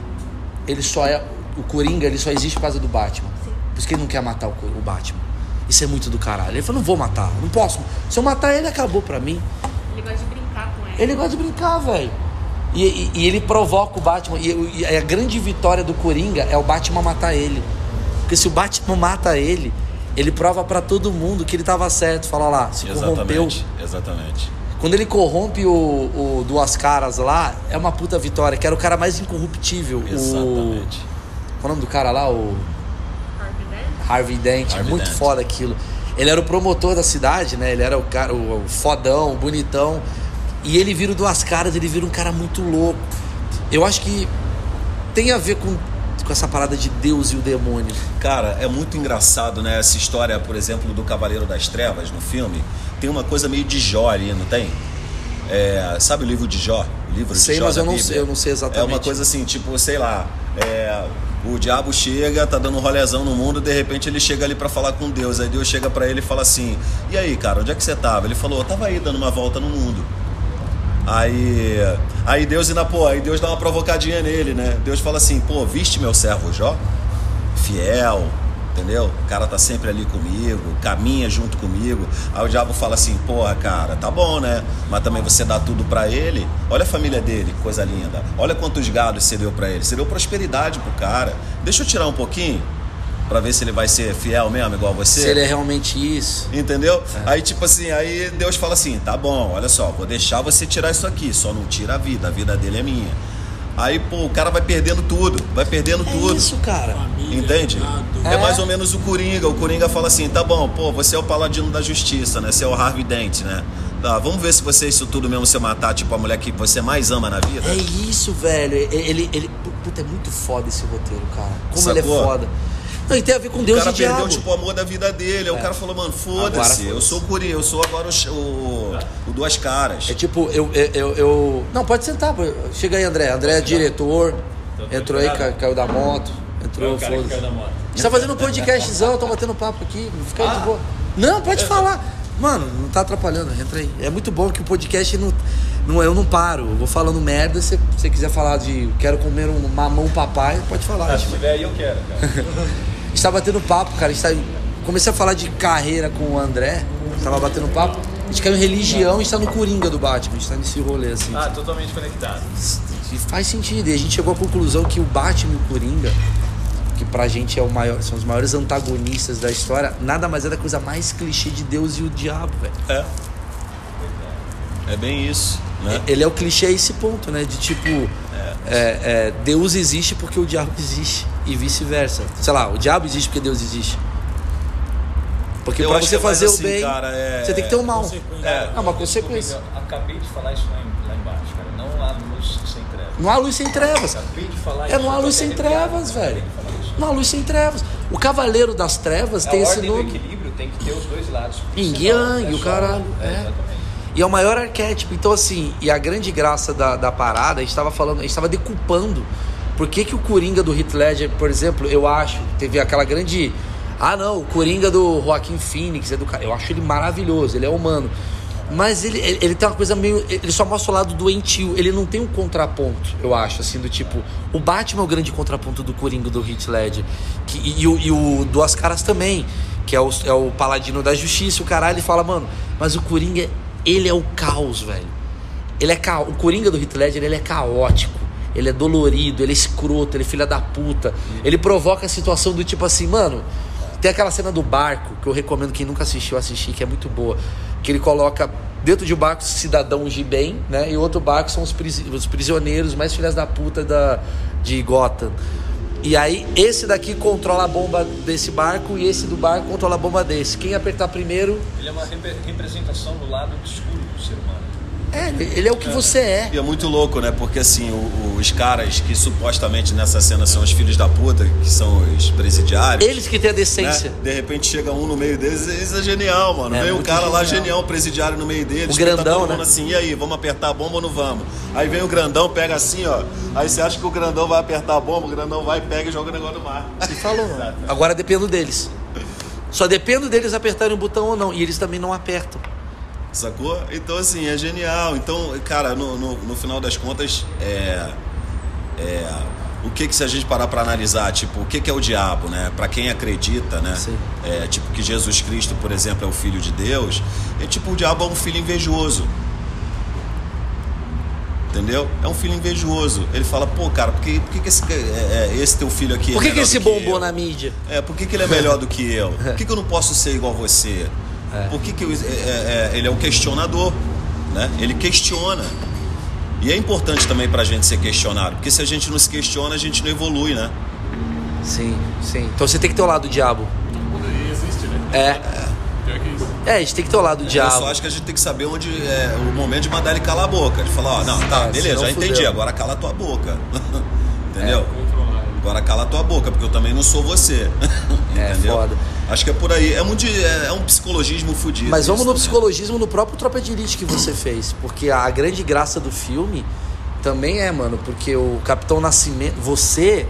ele só é. O Coringa, ele só existe por causa do Batman. Por isso que ele não quer matar o, o Batman. Isso é muito do caralho. Ele falou, não vou matar, não posso. Se eu matar ele, acabou pra mim. Ele gosta de brincar com ele. Ele gosta de brincar, velho. E, e- e ele provoca o Batman. E, e a grande vitória do Coringa é o Batman matar ele. Porque se o Batman mata ele, ele prova pra todo mundo que ele tava certo. Fala lá, se corrompeu. Exatamente, exatamente. Quando ele corrompe o, o Duas Caras lá, é uma puta vitória, que era o cara mais incorruptível. O, Exatamente. qual é o nome do cara lá? O Harvey Dent? Harvey muito Dent. foda aquilo. Ele era o promotor da cidade, né? Ele era o cara, o, o fodão, o bonitão. E ele vira o Duas Caras, ele vira um cara muito louco. Eu acho que tem a ver com, com essa parada de Deus e o demônio. Cara, é muito engraçado, né? Essa história, por exemplo, do Cavaleiro das Trevas no filme. Tem uma coisa meio de Jó ali, não tem? É, sabe o livro de Jó? O livro Sei, de Jó mas eu não sei- eu não sei exatamente. É uma coisa assim, tipo, sei lá. é, o diabo chega, tá dando um rolezão no mundo, de repente ele chega ali pra falar com Deus. Aí Deus chega pra ele e fala assim: E aí, cara, onde é que você tava? Ele falou: Eu tava aí dando uma volta no mundo. Aí, aí Deus ainda, pô, aí Deus dá uma provocadinha nele, né? Deus fala assim, pô, viste meu servo Jó? Fiel, entendeu? O cara tá sempre ali comigo, caminha junto comigo. Aí o diabo fala assim, porra, cara, tá bom, né? Mas também você dá tudo pra ele. Olha a família dele, que coisa linda. Olha quantos gados você deu pra ele. Você deu prosperidade pro cara. Deixa eu tirar um pouquinho pra ver se ele vai ser fiel mesmo, igual você. Se ele é realmente isso. Entendeu? Aí, tipo assim, aí Deus fala assim: tá bom, olha só, vou deixar você tirar isso aqui, só não tira a vida, a vida dele é minha. Aí, pô, o cara vai perdendo tudo, vai perdendo É tudo. isso, cara. Família, Entende? É. É. mais ou menos o Coringa. O Coringa fala assim: tá bom, pô, você é o paladino da justiça, né? Você é o Harvey Dent, né? Tá, vamos ver se você é isso tudo mesmo, você matar, tipo, a mulher que você mais ama na vida. É isso, velho. Ele, ele, puta, é muito foda esse roteiro, cara. Como ele é Sacou? foda. Não, e tem a ver com O Deus cara e diabo. perdeu, tipo, o amor da vida dele. Aí o cara falou, mano, Agora foda-se, foda-se. eu sou o Coringa, eu sou agora o, o, o Duas Caras. É tipo, eu, eu, eu, Não, pode sentar. Chega aí, André. André é diretor. Tô Entrou aí, preparado. ca- caiu da moto. Foi Entrou, foda-se. caiu da moto. A gente tá fazendo um podcastzão, tô batendo papo aqui. Fica Ah. de boa. Não, pode falar. Mano, não tá atrapalhando, entra aí. É muito bom que o podcast não. não eu não paro. Eu vou falando merda. Se você quiser falar de quero comer um mamão papai, pode falar. Ah, se tiver aí, eu quero, cara. a gente tá batendo papo, cara. A gente tá, comecei a falar de carreira com o André. Tava batendo papo. A gente caiu em religião, a gente tá no Coringa do Batman. A gente tá nesse rolê assim. Ah, totalmente conectado. E faz sentido. E a gente chegou à conclusão que o Batman e o Coringa, que pra gente é o maior, são os maiores antagonistas da história, nada mais é da coisa mais clichê de Deus e o diabo, velho. É. É bem isso, né? Ele é o clichê a esse ponto, né? De tipo, é, é, Deus existe porque o diabo existe. E vice-versa. Sei lá, o diabo existe porque Deus existe. Porque acho você é fazer o assim, bem, cara, é- você tem que ter o mal. Consequência. É. É uma consequência. Eu acabei de falar isso lá, em- lá embaixo, cara. Não há luz sem trevas. Não há luz sem trevas. Acabei de falar É, isso. não há luz sem trevas, velho. Não há luz sem trevas. O Cavaleiro das Trevas tem esse ordem do nome. equilíbrio tem que ter os dois lados. Yin Yang, é o caralho, É, é. exatamente. E é o maior arquétipo. Então, assim, e a grande graça da, da parada, a gente estava falando, a gente estava decupando. Por que, que o Coringa do Heath Ledger, por exemplo, eu acho, teve aquela grande. Ah, não, o Coringa do Joaquim Phoenix é do cara. Eu acho ele maravilhoso, ele é humano. Mas ele, ele, ele tem uma coisa meio. Ele só mostra o lado doentio. Ele não tem um contraponto, eu acho, assim, do tipo. O Batman é o grande contraponto do Coringa do Heath Ledger. Que, e, e o, e o Duas Caras também, que é o, é o paladino da justiça. O caralho, ele fala, mano, mas o Coringa, ele é o caos, velho. Ele é ca... O Coringa do Heath Ledger, ele é caótico. Ele é dolorido, ele é escroto, ele é filha da puta. Ele provoca a situação do tipo assim, mano. Tem aquela cena do barco que eu recomendo quem nunca assistiu assistir, que é muito boa. Que ele coloca dentro de um barco cidadãos de bem, né? E outro barco são os, os prisioneiros mais filhas da puta da, de Gotham. E aí, esse daqui controla a bomba desse barco e esse do barco controla a bomba desse. Quem apertar primeiro, Ele é uma repre- representação do lado obscuro do ser humano. É, ele é o que você é. E é muito louco, né? Porque assim, o- os caras que supostamente nessa cena são os filhos da puta, que são os presidiários. Eles que têm a né? decência. De repente chega um no meio deles, isso é genial, mano. É vem um cara lá genial. genial, um presidiário no meio deles. O tá grandão, mundo né? assim, e aí, vamos apertar a bomba ou não vamos? Aí vem o grandão, pega assim, ó. Aí você acha que o grandão vai apertar a bomba, o grandão vai, pega e joga o negócio no mar. E falou. Agora dependo deles. Só dependo deles apertarem o botão ou não. E eles também não apertam. Sacou? Então, assim, é genial. Então, cara, no, no, no final das contas, é. É, o que que se a gente parar para analisar, tipo, o que que é o diabo, né? Para quem acredita, né? É, tipo que Jesus Cristo, por exemplo, é o filho de Deus, é tipo o diabo é um filho invejoso. Entendeu? É um filho invejoso. Ele fala, pô, cara, por que, por que, que esse, é, é, esse teu filho aqui é Por que, que melhor esse bombou na mídia? É, por que, que ele é melhor do que eu? Por que, que eu não posso ser igual a você? É. Por que, que eu- é, é, é, ele é um questionador? Né? Ele questiona. E é importante também pra gente ser questionado, porque se a gente não se questiona, a gente não evolui, né? Sim, sim. Então você tem que ter o lado do diabo. Poderia existe, né? É. Pior que isso. É, a gente tem que ter o lado do Eu diabo. só acho que a gente tem que saber onde é o momento de mandar ele calar a boca. De falar, ó, não, tá, É, beleza, já entendi, fudeu. agora cala a tua boca. Entendeu? Ele. Agora cala a tua boca, porque eu também não sou você. É, Entendeu? foda. Acho que é por aí. É, de- é, é um psicologismo fudido. Mas vamos no também. psicologismo no próprio Tropa de Elite que você fez. Porque a grande graça do filme também é, mano, porque o Capitão Nascimento. Você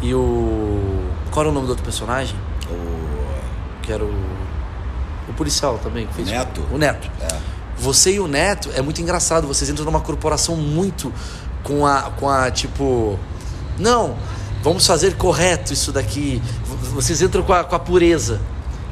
e o. Qual era o nome do outro personagem? O- Que era o. O policial também. que fez Neto? O Neto. É. Você e o Neto é muito engraçado. Vocês entram numa corporação muito com a. com a tipo. Não, vamos fazer correto isso daqui. Vocês entram com a, com a pureza.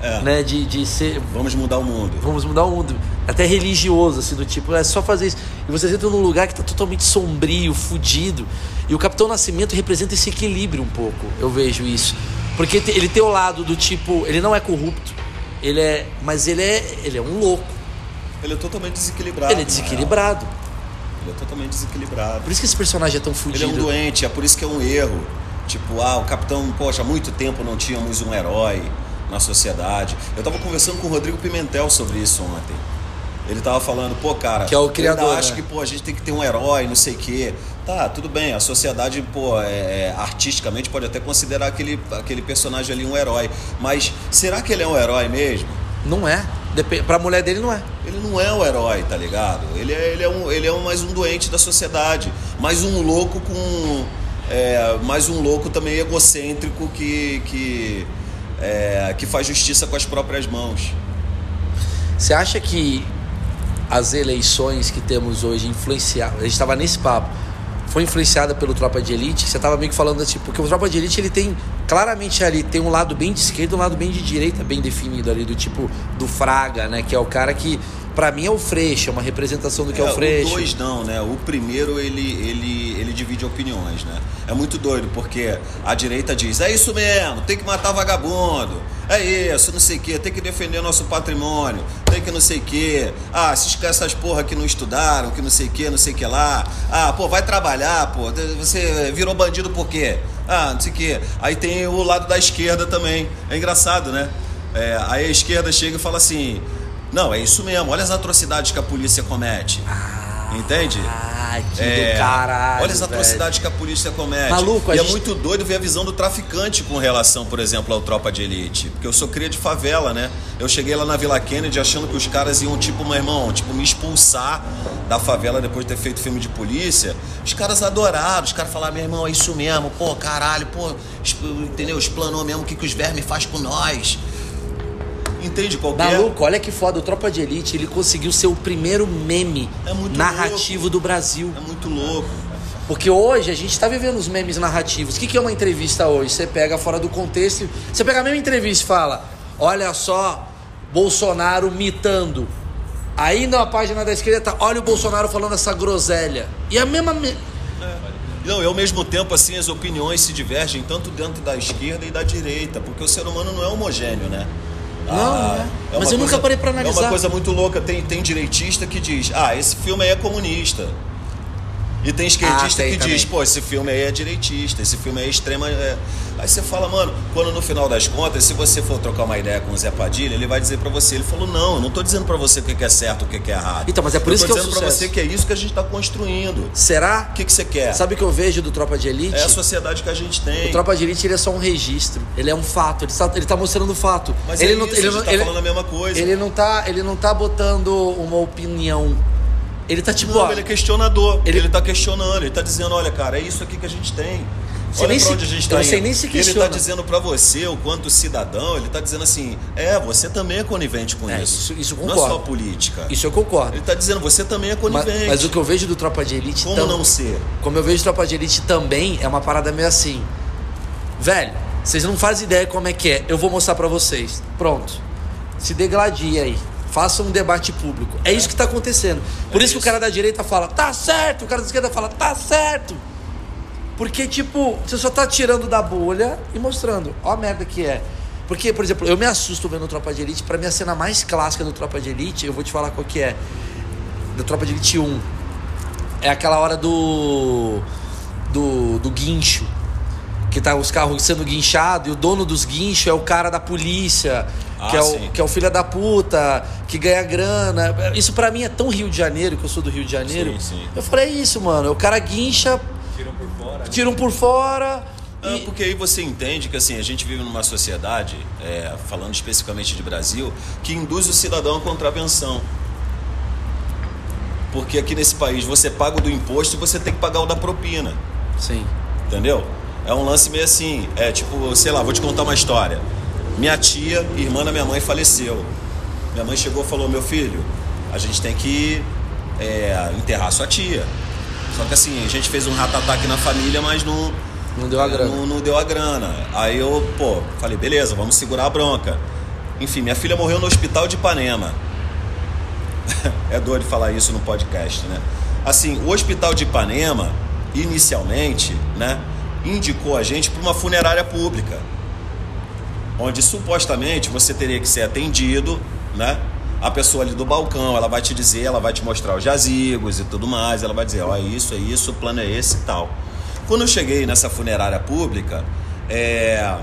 É. Né? De, de ser. Vamos mudar o mundo. Vamos mudar o mundo. Até religioso, assim, do tipo, é só fazer isso. E vocês entram num lugar que tá totalmente sombrio, fudido. E o Capitão Nascimento representa esse equilíbrio um pouco. Eu vejo isso. Porque ele tem o lado do tipo, ele não é corrupto, ele é. Mas ele é. Ele é um louco. Ele é totalmente desequilibrado. ele é na desequilibrado. Ele é totalmente desequilibrado. Por isso que esse personagem é tão Ele é fudido. um doente, é por isso que é um erro. Tipo, ah, o capitão, poxa, há muito tempo não tínhamos um herói na sociedade. Eu tava conversando com o Rodrigo Pimentel sobre isso ontem. Ele tava falando, pô, cara, Que é o criador, ainda acho né? que, pô, a gente tem que ter um herói, não sei o quê. Tá, tudo bem, a sociedade, pô, é, é, artisticamente pode até considerar aquele, aquele personagem ali um herói. Mas será que ele é um herói mesmo? Não é. Dep pra mulher dele não é. Ele não é o herói, tá ligado? Ele é, ele é, um, ele é um, mais um doente da sociedade. Mais um louco com. É, mais um louco também egocêntrico que. que, é, que faz justiça com as próprias mãos. Você acha que as eleições que temos hoje influenciaram. A gente estava nesse papo. Foi influenciada pelo Tropa de Elite? Você estava meio que falando assim, porque o Tropa de Elite ele tem claramente ali tem um lado bem de esquerda um lado bem de direita, bem definido ali, do tipo do Fraga, né? Que é o cara que, pra mim, é o Freixo, é uma representação do que é, o Freixo. O dois não, né? O primeiro ele, ele, ele divide opiniões, né? É muito doido, porque a direita diz, é isso mesmo, tem que matar vagabundo. É isso, não sei o quê, tem que defender nosso patrimônio, tem que não sei o quê. Ah, esses, essas porra que não estudaram, que não sei o quê, não sei o que lá. Ah, pô, vai trabalhar, pô. Você virou bandido por quê? Ah, não sei o quê. Aí tem o lado da esquerda também. É engraçado, né? É, aí a esquerda chega e fala assim: Não, é isso mesmo, olha as atrocidades que a polícia comete. Entende? Ai, que É, do caralho. olha as velho. atrocidades que a polícia comete. Maluco, e gente- é muito doido ver a visão do traficante com relação, por exemplo, ao Tropa de Elite. Porque eu sou cria de favela, né? Eu cheguei lá na Vila Kennedy achando que os caras iam, tipo, meu irmão, tipo, me expulsar da favela depois de ter feito filme de polícia. Os caras adoraram, os caras falaram, meu irmão, é isso mesmo, pô, caralho, pô, entendeu? Explanou mesmo o que, que os vermes faz com nós. Entende qual que é? Maluco, olha que foda, o Tropa de Elite, ele conseguiu ser o primeiro meme É narrativo do Brasil. É muito louco. Porque hoje a gente tá vivendo os memes narrativos. O que, que é uma entrevista hoje? Você pega fora do contexto, você pega a mesma entrevista e fala: Olha só, Bolsonaro mitando. Aí na página da esquerda tá: Olha o Bolsonaro falando essa groselha. E a mesma. me- Não, e ao mesmo tempo, assim, as opiniões se divergem tanto dentro da esquerda e da direita, porque o ser humano não é homogêneo, né? Não, não é. uma Mas eu nunca parei pra É analisar. uma coisa muito louca. Tem, tem direitista que diz, ah, esse filme aí é comunista. E tem esquerdista Ah, tem que também. diz, pô, esse filme aí é direitista, esse filme aí é extrema. é- Aí você fala, mano, quando no final das contas, se você for trocar uma ideia com o Zé Padilha, ele vai dizer pra você, ele falou, não, eu não tô dizendo pra você o que é certo, o que é errado. Então, mas é por eu isso tô que é o dizendo pra sucesso. você que é isso que a gente tá construindo. Será? O que que você quer? Sabe o que eu vejo do Tropa de Elite? É a sociedade que a gente tem. O Tropa de Elite ele é só um registro. Ele é um fato. Ele tá, ele tá mostrando o fato. Mas ele é isso, a gente tá falando a mesma coisa. Ele não tá, ele não tá botando uma opinião. Ele tá tipo, Não, ó, ele é questionador. Ele- Ele... tá questionando, ele tá dizendo, olha, cara, é isso aqui que a gente tem. Você Olha nem pra se- onde a gente tá sei nem se Ele tá questiona. dizendo pra você, o quanto cidadão, ele tá dizendo assim, é, você também é conivente com É, isso. isso- isso eu Não é concordo. só política. Isso eu concordo. Ele tá dizendo, você também é Mas, conivente. mas o que eu vejo do Tropa de Elite Como tam- não ser? Como eu vejo Tropa de Elite também, é uma parada meio assim. Velho, vocês não fazem ideia como é que é. Eu vou mostrar pra vocês. Pronto. Se degladie aí. Faça um debate público. É isso que tá acontecendo. Por isso que o cara da direita fala, tá certo. O cara da esquerda fala, tá certo. Porque, tipo, você só tá tirando da bolha e mostrando. Ó a merda que é. Porque, por exemplo, eu me assusto vendo Tropa de Elite. Pra mim, a cena mais clássica do Tropa de Elite, eu vou te falar qual que é. Do Tropa de Elite 1. É aquela hora do. Do, do guincho. Que tá os carros sendo guinchados e o dono dos guinchos é o cara da polícia. que, Ah, é o, que é o filho da puta, que ganha grana. Isso pra mim é tão Rio de Janeiro, que eu sou do Rio de Janeiro. Sim, sim. Eu falei, é isso, mano. O cara guincha, Tiram por fora. tira um por fora. Ah, e- porque aí você entende que assim, a gente vive numa sociedade, é, falando especificamente de Brasil, que induz o cidadão à contravenção. Porque aqui nesse país você paga o do imposto e você tem que pagar o da propina. Sim. Entendeu? É um lance meio assim, é tipo, sei lá, vou te contar uma história. Minha tia, irmã da minha mãe, faleceu. Minha mãe chegou e falou, meu filho, a gente tem que é, enterrar sua tia. Só que assim, a gente fez um ratatá aqui na família, mas não, Não deu a grana. não, não deu a grana. Aí eu, pô, falei, beleza, vamos segurar a bronca. Enfim, minha filha morreu no hospital de Ipanema. é doido falar isso no podcast, né? Assim, o hospital de Ipanema, inicialmente, né, indicou a gente para uma funerária pública. Onde supostamente você teria que ser atendido, né? A pessoa ali do balcão, ela vai te dizer, ela vai te mostrar os jazigos e tudo mais, ela vai dizer, ó, é isso, é isso, o plano é esse e tal. Quando eu cheguei nessa funerária pública, é,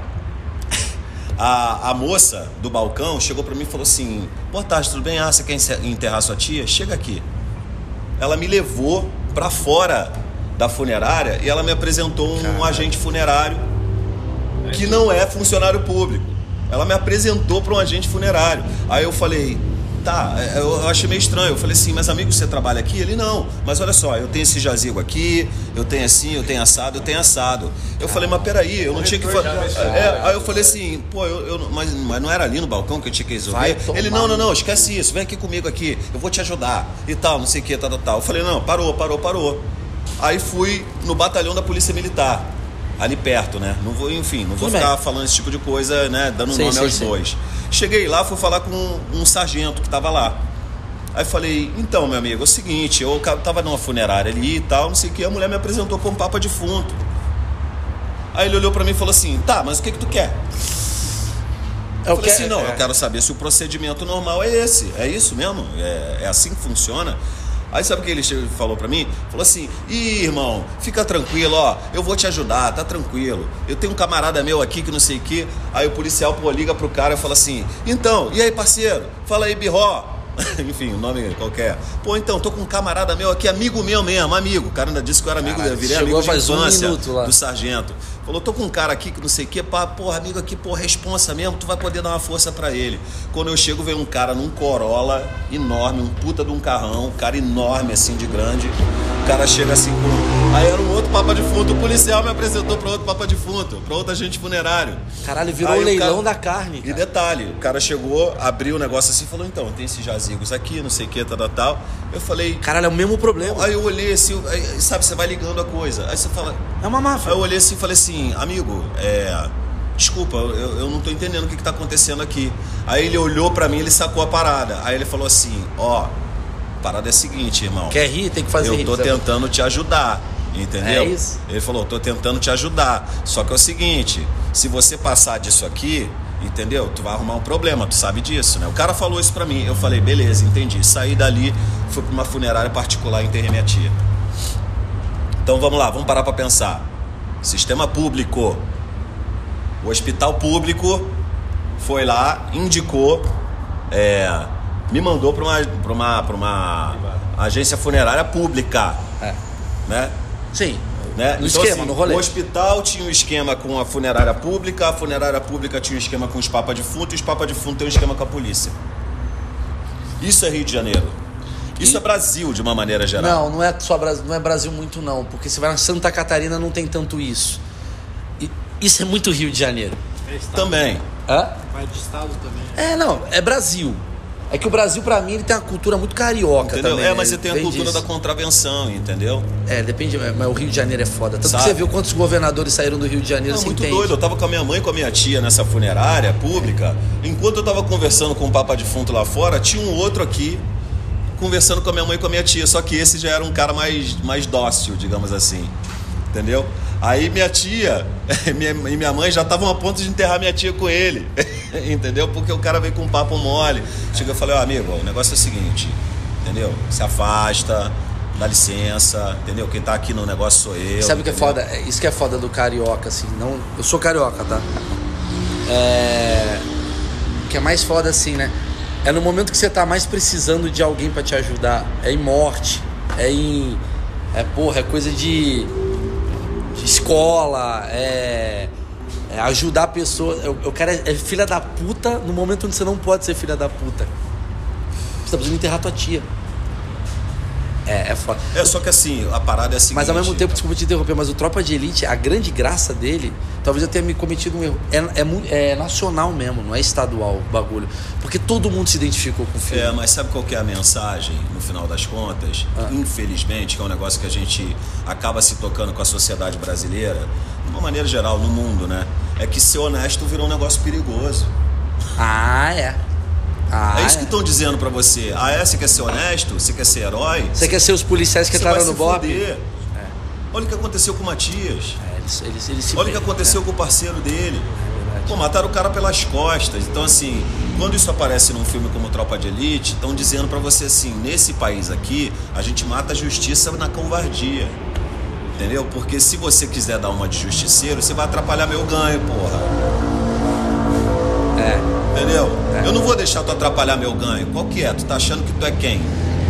a, a moça do balcão chegou para mim e falou assim: Boa tarde, tudo bem? Ah, você quer enterrar sua tia? Chega aqui. Ela me levou para fora da funerária e ela me apresentou um agente funerário que não é funcionário público. Ela me apresentou para um agente funerário. Aí eu falei, tá, é, eu eu achei meio estranho. Eu falei assim, mas amigo, você trabalha aqui? Ele não. Mas olha só, eu tenho esse jazigo aqui, eu tenho assim, eu tenho assado, eu tenho assado. Eu falei, mas peraí, eu não tinha que fazer. É, aí eu falei assim, pô, eu, eu- mas, mas não era ali no balcão que eu tinha que resolver? Ele, não, não, não, esquece isso, vem aqui comigo aqui, eu vou te ajudar e tal, não sei o que, tal, tal, tal. Eu falei, não, parou, parou, parou. Aí fui no batalhão da Polícia Militar, ali perto, né? Não vou, enfim, não vou Tudo ficar bem. falando esse tipo de coisa, né? Dando Sim, nome sim, aos sim. bois. Cheguei lá, fui falar com um, sargento que tava lá. Aí falei, então, meu amigo, é o seguinte, eu tava numa funerária ali e tal, não sei o que, a mulher me apresentou como papa defunto. Aí ele olhou pra mim e falou assim, tá, mas o que que tu quer? É Eu falei que assim, não, é. eu quero saber se o procedimento normal é esse. É isso mesmo? É, é assim que funciona? Aí sabe o que ele falou pra mim? Falou assim, ih, irmão, fica tranquilo, ó, eu vou te ajudar, tá tranquilo. Eu tenho um camarada meu aqui que não sei o quê. Aí o policial, pô, liga pro cara e fala assim, então, e aí, parceiro? Fala aí, birró. Enfim, o nome qualquer. Pô, então, tô com um camarada meu aqui, amigo meu mesmo, amigo. O cara ainda disse que eu era amigo, Caralho, eu virei chegou amigo de faz um infância minuto lá. do sargento. Falou, tô com um cara aqui que não sei o que, pá, porra, amigo aqui, pô, responsa mesmo, tu vai poder dar uma força pra ele. Quando eu chego, vem um cara num Corolla enorme, um puta de um carrão, um cara enorme assim de grande. O cara chega assim com. Aí era um outro papa defunto, o policial me apresentou pra outro papa defunto, pra outro agente funerário. Caralho, virou Aí leilão cara- da carne. E cara. detalhe, o cara chegou, abriu o negócio assim e falou, então, tem esses jazigos aqui, não sei o que, tal, tal, tal. Eu falei, Caralho, é o mesmo problema. Aí eu olhei assim, aí, sabe, você vai ligando a coisa. Aí você fala. É uma máfia. Aí eu olhei assim e falei assim, amigo, é. Desculpa, eu, eu não tô entendendo o que, que tá acontecendo aqui. Aí ele olhou pra mim ele sacou a parada. Aí ele falou assim, ó, a parada é a seguinte, irmão. Quer rir, tem que fazer eu rir. tô sabe? tentando te ajudar. Entendeu? É isso. Ele falou, tô tentando te ajudar. Só que é o seguinte, se você passar disso aqui, entendeu? Tu vai arrumar um problema, tu sabe disso, né? O cara falou isso pra mim. Eu falei, beleza, entendi. Saí dali, fui pra uma funerária particular e enterrei minha tia. Então vamos lá, vamos parar pra pensar. Sistema público. O hospital público foi lá, indicou, é, me mandou pra uma, pra uma, pra uma agência funerária pública, É. né? Sim. né? No Então, esquema, assim, no rolê. O hospital tinha um esquema com a funerária pública, a funerária pública tinha um esquema com os papas defuntos, e os papas defuntos têm um esquema com a polícia. Isso é Rio de Janeiro. Isso E- é Brasil, de uma maneira geral. Não, não é só Brasil, não é Brasil muito não, porque você vai na Santa Catarina não tem tanto isso. Isso é muito Rio de Janeiro. É estado. Também. Hã? Vai de estado também. É, não, é Brasil. É que o Brasil, pra mim, ele tem uma cultura muito carioca Entendeu? também. é, né? mas você tem a cultura disso. da contravenção, entendeu? É, depende, mas o Rio de Janeiro é foda. Tanto Sabe? que você viu quantos governadores saíram do Rio de Janeiro, Não, você muito entende. doido. Eu tava com a minha mãe e com a minha tia nessa funerária pública. Enquanto eu tava conversando com o Papa Defunto lá fora, tinha um outro aqui conversando com a minha mãe e com a minha tia. Só que esse já era um cara mais, mais dócil, digamos assim. Entendeu? Aí minha tia minha, e minha mãe já estavam a ponto de enterrar minha tia com ele. Entendeu? Porque o cara veio com um papo mole. Chega e falei, ó, amigo, o negócio é o seguinte, entendeu? Se afasta, dá licença, entendeu? Quem tá aqui no negócio sou eu. Sabe o que é foda? É Isso que é foda do carioca, assim. Não, eu sou carioca, tá? É. O que é mais foda, assim, né? É no momento que você tá mais precisando de alguém pra te ajudar. É em morte. É em. É, porra, é coisa de. de escola. É. é ajudar a pessoa. O cara é, é filha da puta no momento onde você não pode ser filha da puta. Você tá precisando enterrar tua tia. É, é foda. É, só que assim, a parada é a seguinte. Mas ao mesmo tempo, desculpa te interromper, mas o Tropa de Elite, a grande graça dele, talvez eu tenha me cometido um erro. É, é, é nacional mesmo, não é estadual o bagulho. Porque todo mundo se identificou com o filme. É, mas sabe qual que é a mensagem, no final das contas? Ah. Infelizmente, que é um negócio que a gente acaba se tocando com a sociedade brasileira, de uma maneira geral, no mundo, né? É que ser honesto virou um negócio perigoso. Ah, é. Ah, é isso que estão dizendo pra você. Ah, é? Você quer ser honesto? Você quer ser herói? Você quer ser os policiais que entraram no Bob? fuder. Olha o que aconteceu com o Matias. É, eles, eles, eles Olha o que aconteceu né? com o parceiro dele. É. Pô, mataram o cara pelas costas. Então, assim, quando isso aparece num filme como Tropa de Elite, estão dizendo pra você assim: nesse país aqui, a gente mata a justiça na covardia. Entendeu? Porque se você quiser dar uma de justiceiro, você vai atrapalhar meu ganho, porra. É. Entendeu? Eu não vou deixar tu atrapalhar meu ganho. Qual que é? Tu tá achando que tu é quem?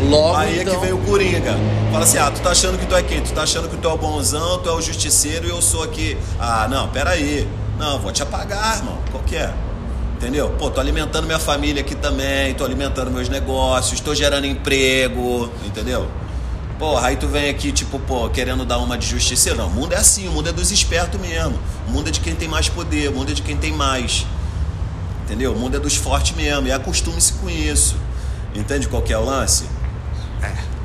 Logo, Aí é então, que vem o Coringa. Fala assim: ah, tu tá achando que tu é quem? Tu tá achando que tu é o bonzão, tu é o justiceiro e eu sou aqui. Ah, não, peraí. Não, vou te apagar, irmão. Qual que é? Entendeu? Pô, tô alimentando minha família aqui também, tô alimentando meus negócios, tô gerando emprego, entendeu? Porra, aí tu vem aqui, tipo, pô, querendo dar uma de justiceiro. Não, o mundo é assim, o mundo é dos espertos mesmo. O mundo é de quem tem mais poder, o mundo é de quem tem mais. Entendeu? O mundo é dos fortes mesmo. E acostume-se com isso. Entende qual é o lance?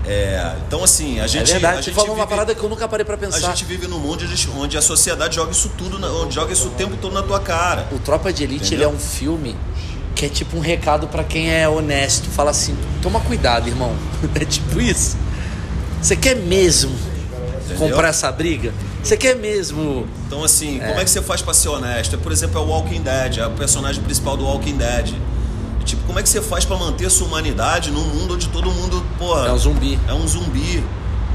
É. Então, assim, a É gente. verdade, a gente falou uma vive- parada que eu nunca parei pra A pensar. gente vive num mundo onde- a sociedade joga isso tudo, na- onde joga isso o tempo todo na tua cara. O Tropa de Elite, ele é um filme que é tipo um recado pra quem é honesto. Fala assim, toma cuidado, irmão. É tipo isso. Você quer mesmo Entendeu? comprar essa briga? Você quer mesmo... Então, assim, como é que você faz pra ser honesto? Por exemplo, é o Walking Dead, é o personagem principal do Walking Dead. Tipo, como é que você faz pra manter sua humanidade num mundo onde todo mundo, porra. É um zumbi. É um zumbi.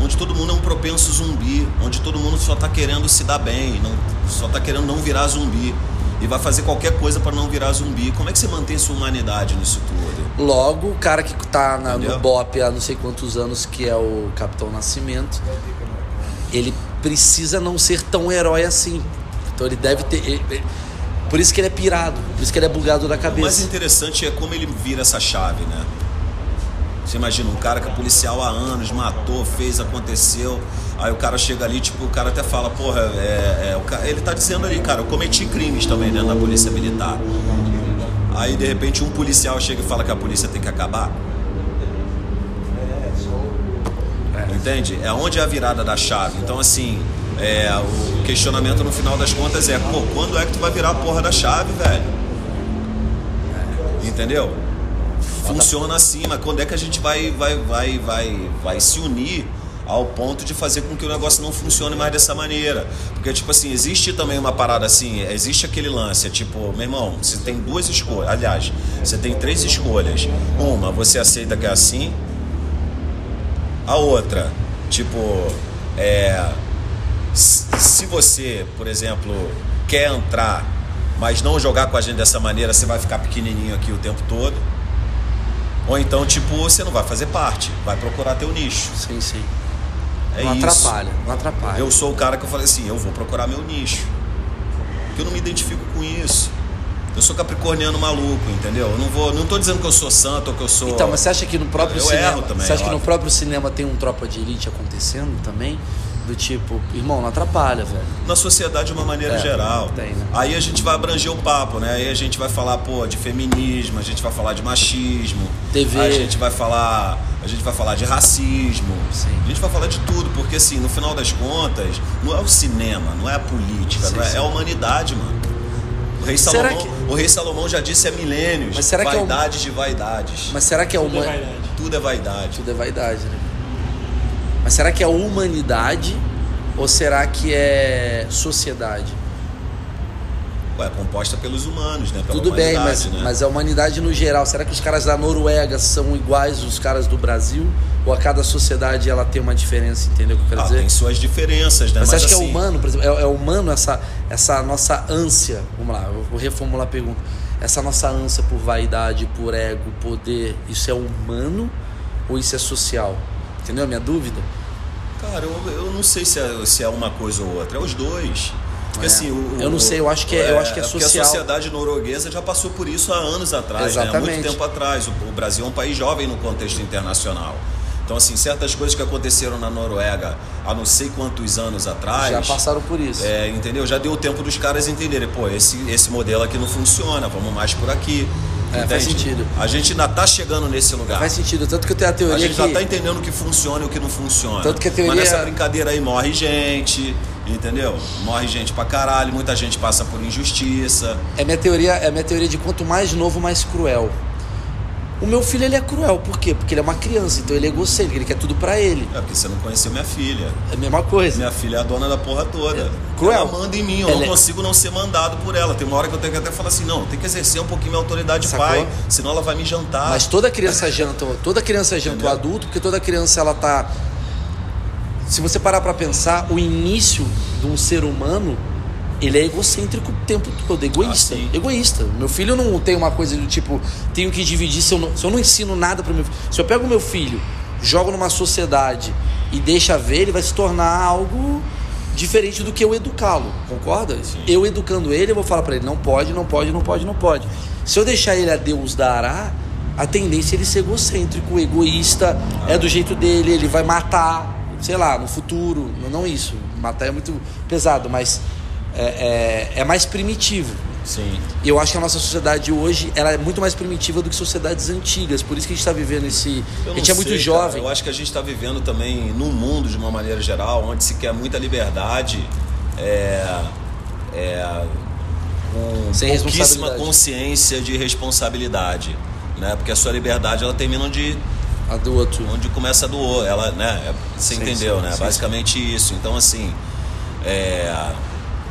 Onde todo mundo é um propenso zumbi. Onde todo mundo só tá querendo se dar bem. Não, só tá querendo não virar zumbi. E vai fazer qualquer coisa pra não virar zumbi. Como é que você mantém sua humanidade nisso tudo? Logo, o cara que tá na- no BOP há não sei quantos anos, que é o Capitão Nascimento, ele precisa não ser tão herói assim. Então ele deve ter... ele- ele- por isso que ele é pirado, por isso que ele é bugado da O mais cabeça. interessante é como ele vira essa chave, né? Você imagina, um cara que é policial há anos, matou, fez, aconteceu. Aí o cara chega ali, tipo, o cara até fala, porra, é, é, ele tá dizendo ali, cara, eu cometi crimes também dentro da polícia militar. Aí de repente um policial chega e fala que a polícia tem que acabar. Entende? É onde é a virada da chave. Então, assim, é, o questionamento no final das contas é, pô, quando é que tu vai virar a porra da chave, velho? Entendeu? Funciona assim, mas quando é que a gente vai, vai, vai, vai, vai se unir ao ponto de fazer com que o negócio não funcione mais dessa maneira? Porque, tipo assim, existe também uma parada assim, existe aquele lance, é tipo, meu irmão, você tem duas escolhas, aliás, você tem três escolhas. Uma, você aceita que é assim, a outra, tipo, é. Se você, por exemplo, quer entrar, mas não jogar com a gente dessa maneira, você vai ficar pequenininho aqui o tempo todo. Ou então, tipo, você não vai fazer parte, vai procurar teu nicho. Sim, sim. É não isso. atrapalha, não atrapalha. Eu sou o cara que eu falei assim, eu vou procurar meu nicho. Porque eu não me identifico com isso. Eu sou capricorniano maluco, entendeu? Eu não vou, não tô dizendo que eu sou santo ou que eu sou Então, mas você acha que no próprio Eu cinema. erro também, você acha que no próprio cinema tem um tropa de elite acontecendo também? Do tipo, irmão, não atrapalha, velho. Na sociedade de uma maneira É, geral. tem, né? Aí a gente vai abranger o papo, né? Aí a gente vai falar, pô, de feminismo, a gente vai falar de machismo, TV. a gente vai falar, a gente vai falar de racismo, Sim. a gente vai falar de tudo, porque assim, no final das contas, não é o cinema, não é a política, Sim, não é, sim. é a humanidade, mano. O rei, Será Salomão, que- o rei Salomão já disse há milênios, Mas será que é o- vaidades de vaidades. Mas será que é Tudo é uma. vaidade. Tudo é vaidade. Tudo é vaidade, né? Mas será que é humanidade ou será que é sociedade? Ué, composta pelos humanos, né? Pela Tudo bem, mas, né? mas a humanidade no geral, será que os caras da Noruega são iguais aos caras do Brasil? Ou a cada sociedade ela tem uma diferença, entendeu o que eu quero Ah, dizer? tem suas diferenças, né? Mas você acha que é assim, humano, por exemplo, é, é humano essa, essa nossa ânsia? Vamos lá, eu vou reformular a pergunta. Essa nossa ânsia por vaidade, por ego, poder, isso é humano ou isso é social? Entendeu a minha dúvida? Cara, eu, eu não sei se é, se é uma coisa ou outra, é os dois. Porque É. assim, o, Eu não sei, eu acho que é- eu acho que é porque social. a sociedade norueguesa já passou por isso há anos atrás, né? há Exatamente. muito tempo atrás. O, o Brasil é um país jovem no contexto internacional. Então, assim, certas coisas que aconteceram na Noruega há não sei quantos anos atrás. Já passaram por isso. É, entendeu? Já deu tempo dos caras entenderem, pô, esse, esse modelo aqui não funciona, vamos mais por aqui. É, faz sentido. A gente ainda tá chegando nesse lugar. Faz sentido, tanto que eu tenho a A teoria gente que já tá entendendo o que funciona e o que não funciona. Tanto que a teoria- Mas nessa brincadeira aí morre gente, entendeu? Morre gente pra caralho, muita gente passa por injustiça. é minha teoria, é minha teoria de quanto mais novo, mais cruel. O meu filho ele é cruel, por quê? Porque ele é uma criança, então ele é egocêntrico, ele quer tudo pra ele. É porque você não conheceu minha filha. É a mesma coisa. Minha filha é a dona da porra toda. É. Cruel. Ela manda em mim, eu Ela não é- consigo não ser mandado por ela. Tem uma hora que eu tenho que até falar assim, não, tem que exercer um pouquinho minha autoridade de Sacou? pai, senão ela vai me jantar. Mas toda criança janta, toda criança janta o adulto, porque toda criança ela tá Se você parar pra pensar, o início de um ser humano, ele é egocêntrico o tempo todo, egoísta, Ah, sim. egoísta. Meu filho não tem uma coisa do tipo, tenho que dividir se eu não, se eu não ensino nada para meu filho. Se eu pego meu filho, jogo numa sociedade e deixa ver, ele vai se tornar algo diferente do que eu educá-lo, concorda? Eu educando ele, eu vou falar pra ele, não pode, não pode, não pode, não pode. Se eu deixar ele a Deus dará, a tendência é ele ser egocêntrico, egoísta, é do jeito dele, ele vai matar, sei lá, no futuro, não, não isso, matar é muito pesado, mas é, é, é mais primitivo. Sim. Eu acho que a nossa sociedade hoje ela é muito mais primitiva do que sociedades antigas. Por isso que a gente está vivendo esse. A gente é muito sei, jovem. cara. Eu acho que a gente está vivendo também num mundo, de uma maneira geral, onde se quer muita liberdade, é, é, com Sem pouquíssima consciência de responsabilidade. Né? Porque a sua liberdade ela termina onde, A do outro. onde começa a do outro. Ela, né? é- Você Sim, entendeu, sim, né? sim, Basicamente isso. Então, assim. É,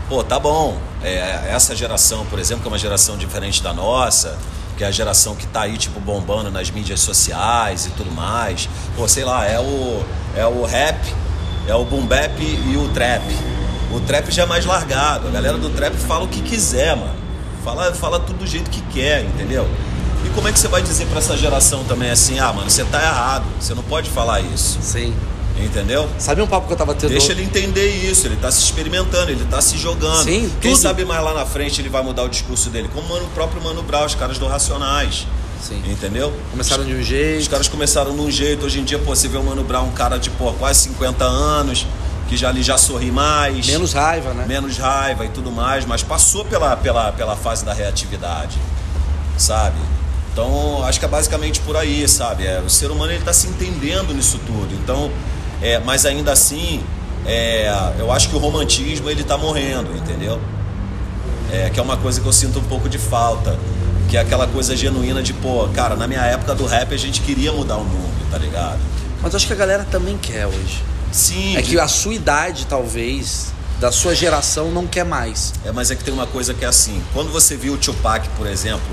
pô, tá bom. É, essa geração, por exemplo, que é uma geração diferente da nossa, que é a geração que tá aí, tipo, bombando nas mídias sociais e tudo mais. Pô, sei lá, é o, é o rap, é o boom bap e o trap. O trap já é mais largado. A galera do trap fala o que quiser, mano. Fala, fala tudo do jeito que quer, entendeu? E como é que você vai dizer pra essa geração também assim, ah, mano, você tá errado, você não pode falar isso, Sim. Entendeu? Sabe um papo que eu tava tendo? Deixa ele entender isso, ele tá se experimentando, ele tá se jogando. Sim, Quem tudo. sabe mais lá na frente ele vai mudar o discurso dele, como o próprio Mano Brown, os caras do Racionais. Sim. Entendeu? Começaram de um Os jeito. caras começaram de um jeito, hoje em dia, pô, você vê o Mano Brown, um cara de pô, quase 50 anos, que já ali já sorri mais, Menos raiva, né? menos raiva e tudo mais, mas passou pela, pela, pela fase da reatividade, sabe? Então, acho que é basicamente por aí, sabe? É, o ser humano ele está se entendendo nisso tudo. Então, é, mas ainda assim, é, eu acho que o romantismo ele está morrendo, entendeu? É, que é uma coisa que eu sinto um pouco de falta, que é aquela coisa genuína de, pô, cara, na minha época do rap a gente queria mudar o mundo, tá ligado? Mas eu acho que a galera também quer hoje. Sim, É que a sua idade, talvez, da sua geração, não quer mais. É, mas é que tem uma coisa que é assim. Quando você viu o Tupac, por exemplo,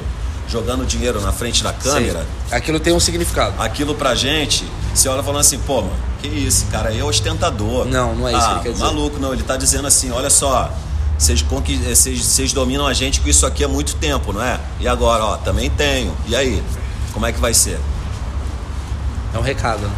jogando dinheiro na frente da câmera, Sim. Aquilo tem um significado. aquilo pra gente, você olha falando assim, pô, mano, que isso, cara aí é ostentador. Não, não é isso que ah, ele quer dizer. Maluco, não, ele tá dizendo assim, olha só, eh, vocês dominam a gente com isso aqui há muito tempo, não é? E agora, ó, também tenho. E aí? Como é que vai ser? É um recado, né?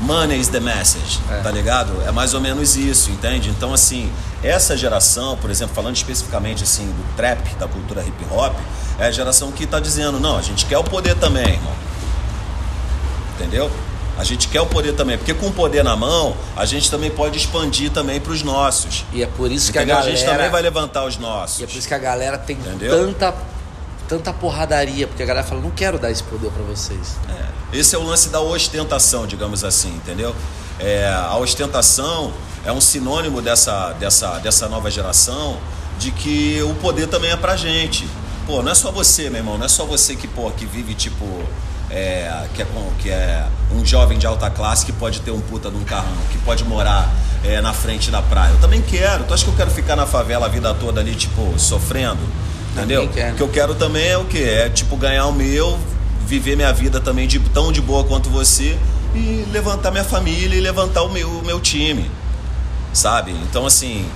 Money is the message, É. tá ligado? É mais ou menos isso, entende? Então, assim, essa geração, por exemplo, falando especificamente assim do trap, da cultura hip hop, é a geração que tá dizendo, não, a gente quer o poder também, irmão. Entendeu? A gente quer o poder também, porque com o poder na mão, a gente também pode expandir também para os nossos. E é por isso que Entendeu? a a, galera... gente também vai levantar os nossos. E é por isso que a galera tem Entendeu? tanta, tanta porradaria, porque a galera fala, não quero dar esse poder pra vocês. É, Esse é o lance da ostentação, digamos assim, entendeu? É, a ostentação é um sinônimo dessa, dessa, dessa nova geração de que o poder também é pra gente. Pô, não é só você, meu irmão, não é só você que, pô, que vive tipo. É, que, é, que é um jovem de alta classe que pode ter um puta de um carrão, que pode morar é, na frente da praia. Eu também quero. Tu acha que eu quero ficar na favela a vida toda ali, tipo, sofrendo? Entendeu? O que eu quero também é o quê? É tipo ganhar o meu, viver minha vida também de, tão de boa quanto você e levantar minha família e levantar o meu, o meu time. Sabe? Então assim,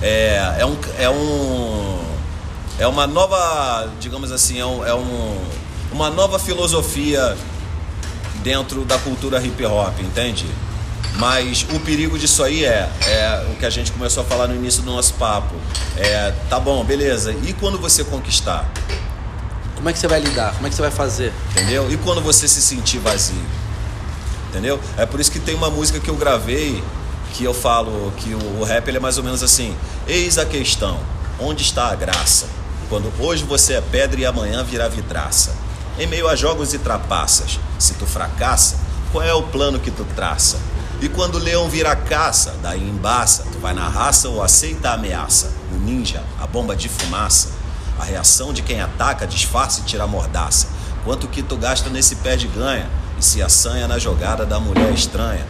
é, é um. É um. É uma nova, digamos assim, é, um, é um, uma nova filosofia dentro da cultura hip hop, entende? Mas o perigo disso aí é, é o que a gente começou a falar no início do nosso papo. É, tá bom, beleza. E quando você conquistar? Como é que você vai lidar? Como é que você vai fazer? Entendeu? E quando você se sentir vazio? Entendeu? É por isso que tem uma música que eu gravei que eu falo que o, o rap ele é mais ou menos assim: Eis a questão, onde está a graça? Quando hoje você é pedra e amanhã virá vidraça. Em meio a jogos e trapaças, se tu fracassa, qual é o plano que tu traça? E quando o leão vira caça, daí embaça, tu vai na raça ou aceita a ameaça? O ninja, a bomba de fumaça, a reação de quem ataca, disfarça e tira a mordaça. Quanto que tu gasta nesse pé de ganha e se assanha na jogada da mulher estranha?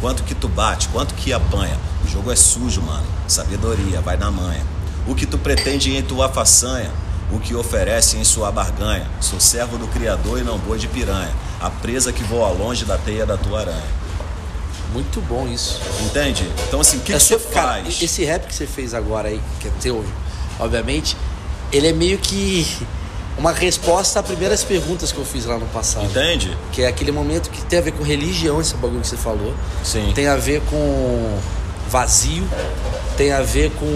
Quanto que tu bate, quanto que apanha? O jogo é sujo, mano. Sabedoria, vai na manha. O que tu pretende em tua façanha? O que oferece em sua barganha? Sou servo do Criador e não boi de piranha. A presa que voa longe da teia da tua aranha. Muito bom isso. Entende? Então, assim, o que, É que você cara, faz? esse rap que você fez agora aí, que é teu, obviamente, ele é meio que uma resposta a primeiras perguntas que eu fiz lá no passado. Entende? Que é aquele momento que tem a ver com religião, esse bagulho que você falou. Sim. Tem a ver com vazio, tem a ver com.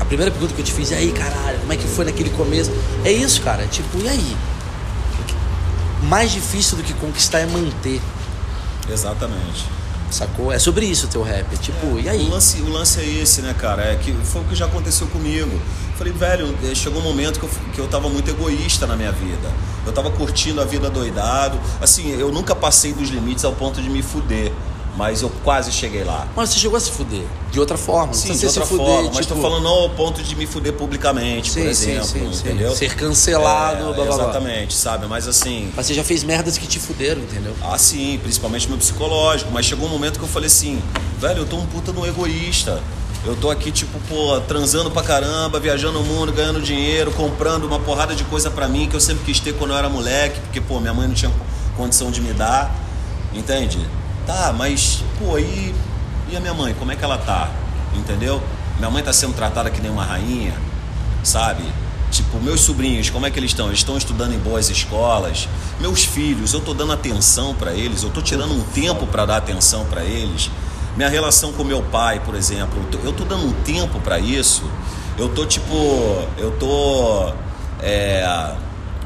A primeira pergunta que eu te fiz, e aí, caralho, como é que foi naquele começo? É isso, cara. Tipo, e aí? Mais difícil do que conquistar é manter, Exatamente. sacou? É sobre isso o teu rap. É tipo, e aí? O lance, o lance é esse, né, cara? É que foi o que já aconteceu comigo. Falei, velho, eh, chegou um momento que eu, que eu tava muito egoísta na minha vida. Eu tava curtindo a vida doidado. Assim, eu nunca passei dos limites ao ponto de me fuder. Mas eu quase cheguei lá. Mas você chegou a se fuder. De outra forma. Sim, de outra se fuder, forma. Mas tipo, tô falando não ao ponto de me fuder publicamente, Sim, por exemplo. sim, sim. entendeu? Ser cancelado, É, blá, blá. Exatamente, sabe? Mas assim, Mas você já fez merdas que te fuderam, entendeu? Ah, sim, principalmente meu psicológico. Mas chegou um momento que eu falei assim, velho, eu tô um puta no egoísta. Eu tô aqui, tipo, pô, transando pra caramba, viajando o mundo, ganhando dinheiro, comprando uma porrada de coisa pra mim que eu sempre quis ter quando eu era moleque, porque, pô, minha mãe não tinha condição de me dar. Entende? Tá, mas, pô, e, e a minha mãe, como é que ela tá? Entendeu? Minha mãe tá sendo tratada que nem uma rainha, sabe? Tipo, meus sobrinhos, como é que eles estão? Eles estão estudando em boas escolas. Meus filhos, eu tô dando atenção pra eles, eu tô tirando um tempo pra dar atenção pra eles. Minha relação com meu pai, por exemplo, eu tô, eu tô dando um tempo pra isso. Eu tô tipo, eu tô é,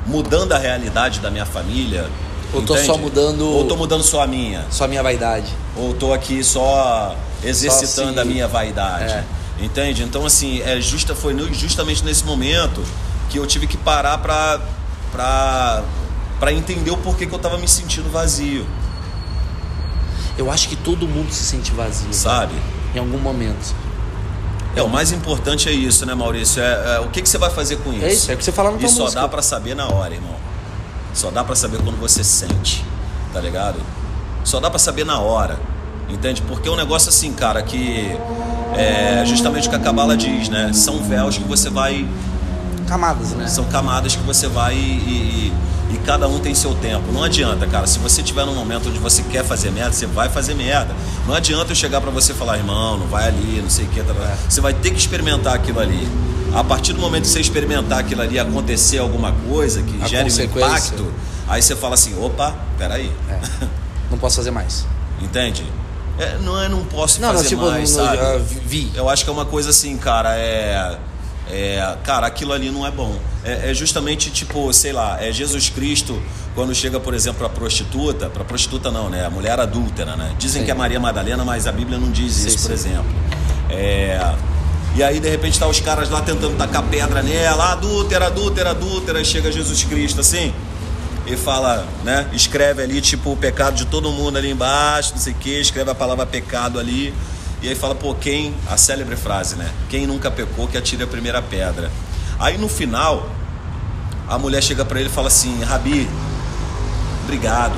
mudando a realidade da minha família. Ou tô entende? só mudando- Ou tô mudando só a minha. Só a minha vaidade. Ou tô aqui só exercitando Só a minha vaidade. É. Entende? Então, assim, é justa, foi no- justamente nesse momento que eu tive que parar pra, pra, pra entender o porquê que eu tava me sentindo vazio, Eu acho que todo mundo se sente vazio. sabe? Em algum momento. É, o mais importante é isso, né, Maurício? É, é, o que, que você vai fazer com isso? É isso, é o que você fala na E só música. dá pra saber na hora, irmão. Só dá pra saber quando você sente, tá ligado? Só dá pra saber na hora, entende? Porque é um negócio assim, cara, que é justamente o que a Cabala diz, né? São véus que você vai Camadas, né? são camadas que você vai e, e- e cada um tem seu tempo. Não adianta, cara. Se você tiver num momento onde você quer fazer merda, você vai fazer merda. Não adianta eu chegar pra você e falar, irmão, não vai ali, não sei o que. Tá, tá. Você vai ter que experimentar aquilo ali. A partir do momento que você experimentar aquilo ali, acontecer alguma coisa que A gere um impacto, aí você fala assim, opa, peraí. É. Não posso fazer mais. Entende? É, não é não posso Não, não, fazer tipo, mais, não- sabe? ah, vi. Eu acho que é uma coisa assim, cara, é. É, cara, aquilo ali não é bom. É, é justamente tipo, sei lá, é Jesus Cristo quando chega, por exemplo, a prostituta, para prostituta não, né? A mulher adúltera, né? Dizem Sim. que é Maria Madalena, mas a Bíblia não diz Sim, isso, por sim. exemplo. É, e aí, de repente, tá os caras lá tentando tacar pedra nela, adúltera, adúltera, adúltera, e chega Jesus Cristo assim, e fala, né? Escreve ali, tipo, o pecado de todo mundo ali embaixo, não sei o quê, escreve a palavra pecado ali. E aí fala, pô, quem, a célebre frase, né? Quem nunca pecou, que atire a primeira pedra. Aí no final, a mulher chega pra ele e fala assim, Rabi, obrigado.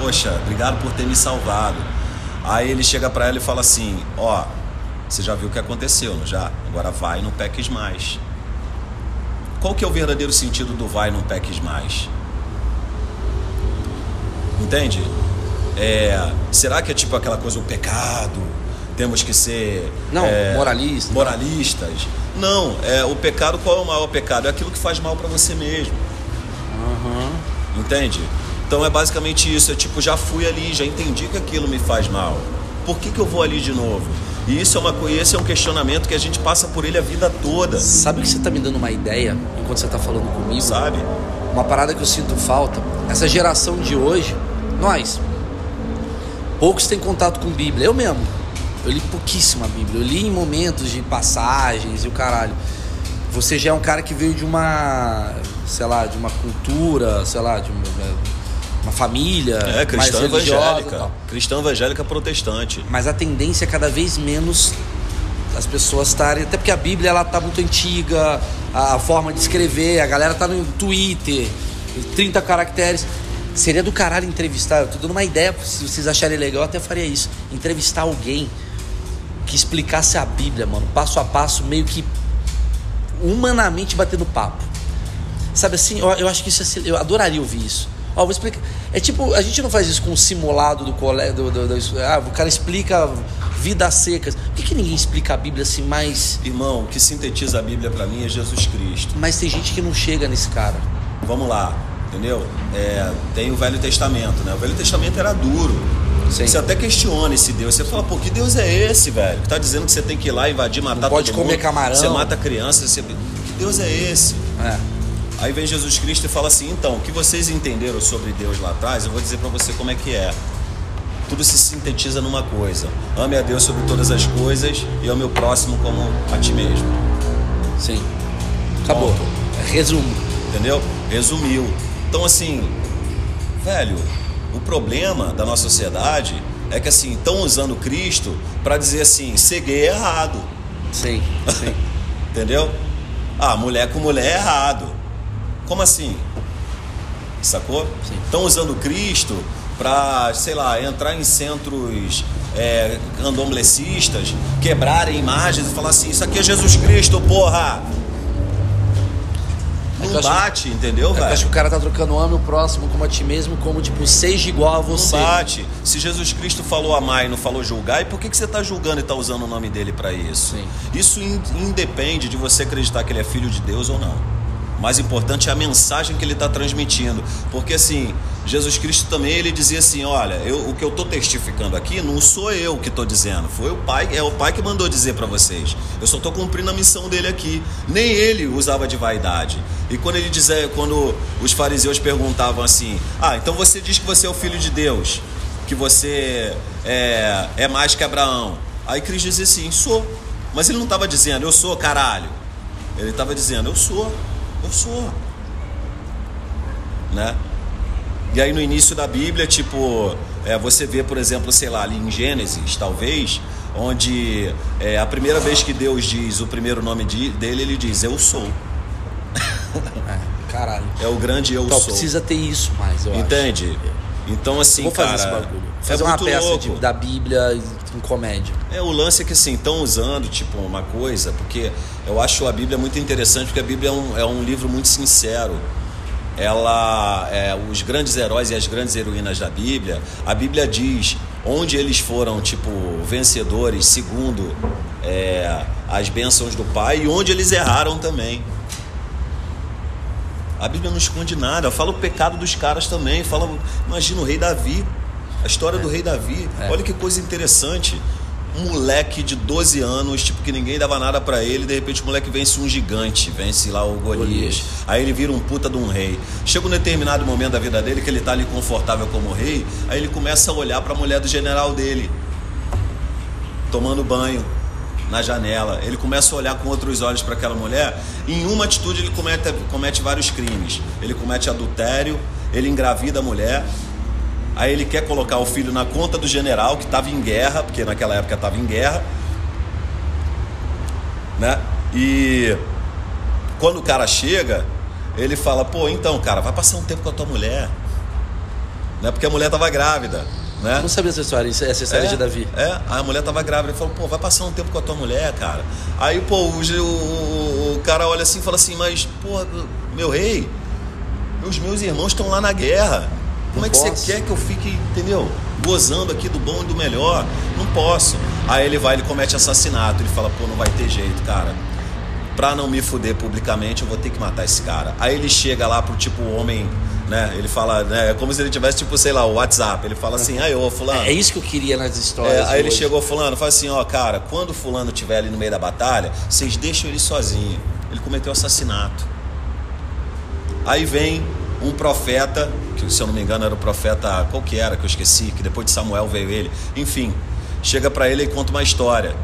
Poxa, obrigado por ter me salvado. Aí ele chega pra ela e fala assim, ó, você já viu o que aconteceu, não já? Agora vai e não peques mais. Qual que é o verdadeiro sentido do vai e não peques mais? Entende? É, será que é tipo aquela coisa, o pecado? Temos que ser. Não, é, moralista. Moralistas. Não, é, o pecado, qual é o maior pecado? É aquilo que faz mal para você mesmo. Entende? Então é basicamente isso. É tipo, já fui ali, já entendi que aquilo me faz mal. Por que, que eu vou ali de novo? E isso é uma esse é um questionamento que a gente passa por ele a vida toda, Sabe que você tá me dando uma ideia enquanto você tá falando comigo? sabe? Uma parada que eu sinto falta. Essa geração de hoje, nós, poucos têm contato com Bíblia. Eu mesmo. Eu li pouquíssima Bíblia. Eu li em momentos de passagens e o caralho. Você já é um cara que veio de uma, sei lá, de uma cultura, sei lá, de uma, uma família É, mais cristã e evangélica. Cristã evangélica protestante. Mas a tendência é cada vez menos as pessoas estarem. Até porque a Bíblia ela tá muito antiga, a forma de escrever, a galera tá no Twitter, 30 caracteres. Seria do caralho entrevistar. Eu tô dando uma ideia, se vocês acharem legal, eu até faria isso. Entrevistar alguém que explicasse a Bíblia, mano, passo a passo, meio que humanamente batendo papo. Sabe assim, eu, eu acho que isso é, eu adoraria ouvir isso. Ó, vou explicar. É tipo, a gente não faz isso com o simulado do colégio. Do, do- do- ah, o cara explica vidas secas. Por que, que ninguém explica a Bíblia assim mais. Irmão, o que sintetiza a Bíblia para mim é Jesus Cristo. Mas tem gente que não chega nesse cara. Vamos lá, entendeu? É, tem o Velho Testamento, né? O Velho Testamento era duro. Sim. Você até questiona esse Deus. Você fala, pô, que Deus é esse, velho? Que tá dizendo que você tem que ir lá invadir, matar pode todo comer mundo. camarão. Você mata criança. Você... Que Deus é esse? É. Aí vem Jesus Cristo e fala assim: então, o que vocês entenderam sobre Deus lá atrás, eu vou dizer para você como é que é. Tudo se sintetiza numa coisa: ame a Deus sobre todas as coisas e ame o próximo como a ti mesmo. Sim. Acabou. Ponto. Resumo. Entendeu? Resumiu. Então, assim, velho, o problema da nossa sociedade é que, assim, estão usando Cristo para dizer assim: ser gay é errado. Sim. Sim. Entendeu? Ah, mulher com mulher é errado. Como assim? Sacou? Estão usando Cristo para, sei lá, entrar em centros é, candomblecistas, quebrarem imagens e falar assim: Isso aqui é Jesus Cristo, porra! Não acho- bate, entendeu, É eu acho velho? que o cara tá trocando ame o próximo como a ti mesmo, como tipo, seja igual a Não você. bate. Se Jesus Cristo falou amar e não falou julgar, e por que, que você está julgando e está usando o nome dele para isso? Sim. Isso in- independe de você acreditar que ele é filho de Deus ou não. Mais importante é a mensagem que ele está transmitindo. Porque assim, Jesus Cristo também ele dizia assim: olha, eu, o que eu estou testificando aqui não sou eu que estou dizendo, foi o Pai, é o Pai que mandou dizer para vocês. Eu só estou cumprindo a missão dele aqui. Nem ele usava de vaidade. E quando ele dizia, quando os fariseus perguntavam assim: ah, então você diz que você é o filho de Deus, que você é, é mais que Abraão. Aí Cristo dizia assim: sou. Mas ele não estava dizendo, eu sou, caralho. Ele estava dizendo, eu sou, eu sou. Né? E aí no início da Bíblia, tipo, é, você vê, por exemplo, sei lá, ali em Gênesis, talvez, onde é, a primeira vez que Deus diz o primeiro nome de- dele, ele diz, eu sou. É, caralho. É o grande eu Então sou. precisa ter isso mais, eu acho. Então, assim, Vou fazer cara, esse bagulho. é Fazer uma muito peça de- da Bíblia em comédia. É, o lance é que assim, estão usando tipo uma coisa, porque eu acho a Bíblia muito interessante, porque a Bíblia é um, é um livro muito sincero. Ela, é, os grandes heróis e as grandes heroínas da Bíblia, a Bíblia diz onde eles foram tipo vencedores segundo é, as bênçãos do Pai e onde eles erraram também. A Bíblia não esconde nada, fala o pecado dos caras também, fala, imagina o rei Davi, a história do rei Davi. É. Olha que coisa interessante. um moleque de 12 anos, tipo, que ninguém dava nada pra ele, de repente o moleque vence um gigante, vence lá o Golias. Golias. Aí ele vira um puta de um rei. Chega um determinado momento da vida dele que ele tá ali confortável como rei, aí ele começa a olhar pra mulher do general dele, tomando banho na janela. Ele começa a olhar com outros olhos para aquela mulher. E em uma atitude ele comete, comete vários crimes. Ele comete adultério, ele engravida a mulher. Aí ele quer colocar o filho na conta do general que estava em guerra, porque naquela época estava em guerra. Né? E quando o cara chega, ele fala: "Pô, então, cara, vai passar um tempo com a tua mulher". Né? Porque a mulher estava grávida, né? Não sabia essa história, essa história É, de Davi. É, a mulher tava grávida. Ele falou, pô, vai passar um tempo com a tua mulher, cara. Aí, pô, o, o- o cara olha assim e fala assim, mas, pô, meu rei, os meus irmãos estão lá na guerra. Como Não é que posso. você quer que eu fique, entendeu? Gozando aqui do bom e do melhor. Não posso. Aí ele vai, ele comete assassinato. Ele fala, pô, não vai ter jeito, cara. Pra não me fuder publicamente, eu vou ter que matar esse cara. Aí ele chega lá pro tipo homem, né? Ele fala, né? É como se ele tivesse, tipo, sei lá, o WhatsApp. Ele fala assim, aí, ô, fulano. É, é isso que eu queria nas É, histórias. aí ele hoje. chegou fulano, fala assim, ó, cara, quando fulano estiver ali no meio da batalha, vocês deixam ele sozinho. Ele cometeu assassinato. Aí vem um profeta, que se eu não me engano era o profeta, qual que era, que eu esqueci, que depois de Samuel veio ele. Enfim, chega pra ele e conta uma história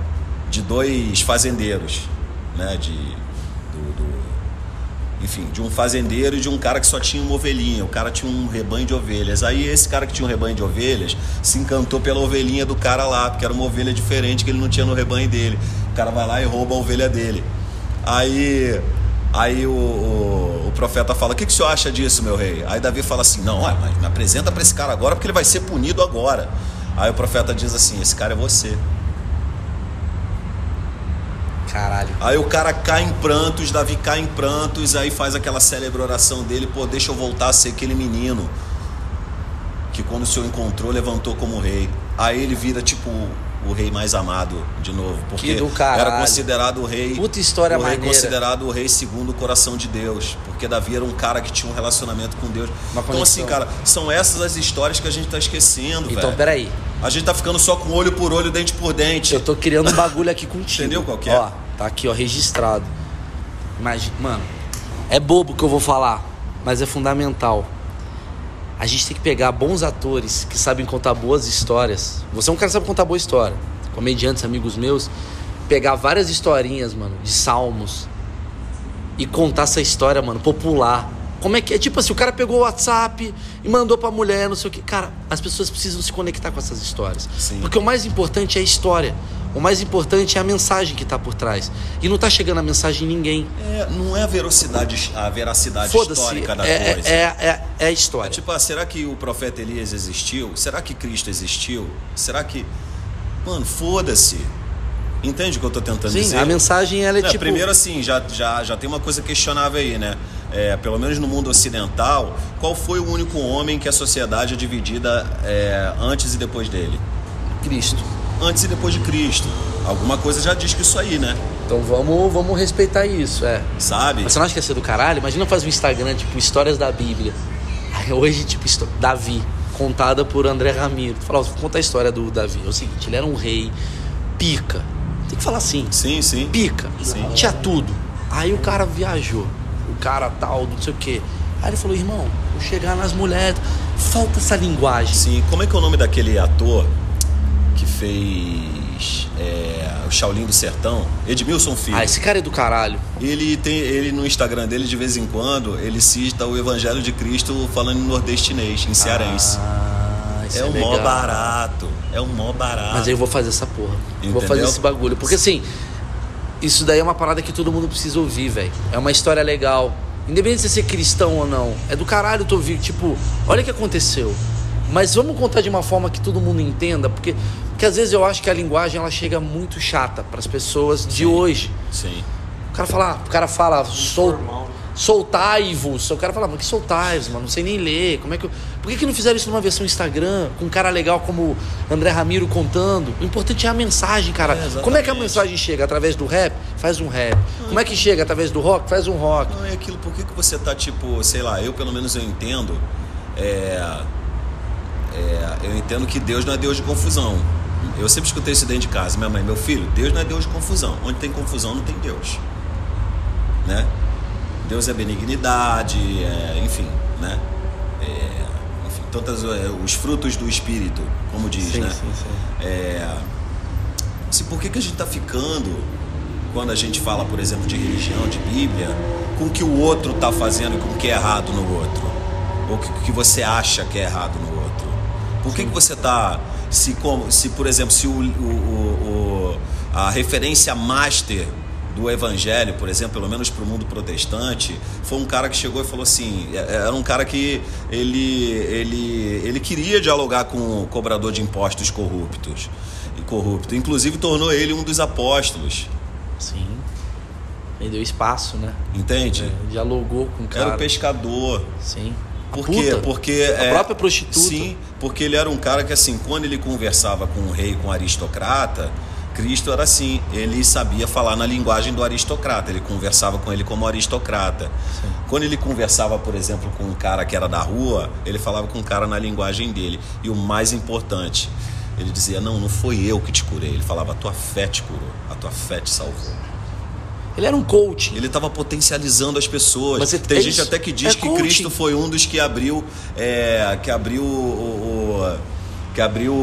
de dois fazendeiros, né, de enfim, de um fazendeiro e de um cara que só tinha uma ovelhinha. O cara tinha um rebanho de ovelhas. Aí esse cara que tinha um rebanho de ovelhas se encantou pela ovelhinha do cara lá, porque era uma ovelha diferente que ele não tinha no rebanho dele. O cara vai lá e rouba a ovelha dele. Aí, aí o, o, o profeta fala: O que, que o senhor acha disso, meu rei? Aí Davi fala assim: Não, olha, mas me apresenta para esse cara agora, porque ele vai ser punido agora. Aí o profeta diz assim: Esse cara é você. Caralho. Aí o cara cai em prantos, Davi cai em prantos, aí faz aquela célebre oração dele, pô, deixa eu voltar a ser aquele menino que quando o Senhor encontrou, levantou como rei. Aí ele vira tipo o rei mais amado de novo, porque era considerado o rei, Puta história o rei maneira. considerado o rei segundo o coração de Deus, porque Davi era um cara que tinha um relacionamento com Deus. Uma então assim, conexão. cara, são essas as histórias que a gente tá esquecendo, Então, velho. peraí. A gente tá ficando só com olho por olho, dente por dente. Eu tô criando um bagulho aqui contigo. Entendeu qual que é? Ó, tá aqui, ó, registrado. Imagina, mano, é bobo o que eu vou falar, mas é fundamental. A gente tem que pegar bons atores que sabem contar boas histórias. Você é um cara que sabe contar boa história. Comediantes, amigos meus, pegar várias historinhas, mano, de salmos e contar essa história, mano, popular. Como é que é? Tipo assim, o cara pegou o WhatsApp e mandou pra mulher, não sei o que. Cara, as pessoas precisam se conectar com essas histórias. Sim. Porque o mais importante é a história. O mais importante é a mensagem que tá por trás. E não tá chegando a mensagem em ninguém. É, não é a veracidade, a veracidade histórica da É, coisa. é, é, é a história. Tipo, ah, será que o profeta Elias existiu? Será que Cristo existiu? Será que. Mano, foda-se. Entende o que eu tô tentando Sim, dizer? a mensagem ela é, É, tipo. Primeiro, assim, já, já, já tem uma coisa questionável aí, né? É, pelo menos no mundo ocidental, qual foi o único homem que a sociedade é dividida é, antes e depois dele? Cristo. Antes e depois de Cristo. Alguma coisa já diz que isso aí, né? Então vamos, vamos respeitar isso, é. Sabe? Mas você não acha que ia ser do caralho? Imagina fazer um Instagram, tipo, histórias da Bíblia. Hoje, tipo, Davi, contada por André Ramiro. Fala, ó, vou contar a história do Davi. É o seguinte, ele era um rei pica. Tem que falar assim. Sim, sim. Pica. Sim. Tinha tudo. Aí o cara viajou. Cara tal, não sei o quê. Aí ele falou, irmão, vou chegar nas mulheres. Falta essa linguagem. Sim, como é que é o nome daquele ator que fez é, o Shaolin do Sertão? Edmilson Filho. Ah, esse cara é do caralho. Ele tem ele no Instagram dele de vez em quando, ele cita o Evangelho de Cristo falando em nordestinês, em cearense. Ah, isso é é, um legal. mó barato. É um mó barato. Mas eu vou fazer essa porra. Eu Vou Entendeu? fazer esse bagulho. Porque assim, isso daí é uma parada que todo mundo precisa ouvir, velho. É uma história legal. Independente de você ser cristão ou não. É do caralho tu ouvir, tipo, olha o que aconteceu. Mas vamos contar de uma forma que todo mundo entenda, porque, porque às vezes eu acho que a linguagem ela chega muito chata para as pessoas de hoje. Sim. O cara fala, o cara fala, sol, soltai-vos. O cara fala, mas que soltai-vos, mano? Não sei nem ler. Como é que eu... Por que, que não fizeram isso numa versão Instagram, com um cara legal como André Ramiro contando? O importante é a mensagem, cara. É, como é que a mensagem chega? Através do rap? Faz um rap. Como é que chega? Através do rock? Faz um rock. Não é aquilo, por que, que você tá tipo, sei lá, eu pelo menos eu entendo. É, é, eu entendo que Deus não é Deus de confusão. Eu sempre escutei isso dentro de casa. Minha mãe, meu filho, Deus não é Deus de confusão. Onde tem confusão, não tem Deus. Né? Deus é benignidade, é, enfim, né? É, enfim, todos os frutos do Espírito, como diz, Sim, né? sim, sim. É, assim, por que, que a gente está ficando, quando a gente fala, por exemplo, de religião, de Bíblia, com o que o outro está fazendo e com o que é errado no outro? Ou o que, que você acha que é errado no outro? Por que, que você está. Se, como, se, por exemplo, se o- o- o- a referência master do evangelho, por exemplo, pelo menos para o mundo protestante, foi um cara que chegou e falou assim, é- era um cara que ele, ele, ele queria dialogar com o cobrador de impostos corruptos e corrupto, inclusive tornou ele um dos apóstolos, Sim. Ele deu espaço, né? entende? É, dialogou com o cara. Era o pescador. Sim. A Por puta. quê? Porque A é, própria prostituta. Sim, porque ele era um cara que assim, quando ele conversava com o rei, com o aristocrata, Cristo era assim, ele sabia falar na linguagem do aristocrata, ele conversava com ele como aristocrata. Quando ele conversava, por exemplo, com um cara que era da rua, ele falava com um cara na linguagem dele. E o mais importante, ele dizia: "Não, não foi eu que te curei". Ele falava: "A tua fé te curou, a tua fé te salvou". Ele era um coach. Ele estava potencializando as pessoas. Mas é- Tem é gente isso. até que diz É que coaching. Cristo foi um dos que abriu, é, que abriu o, o- que abriu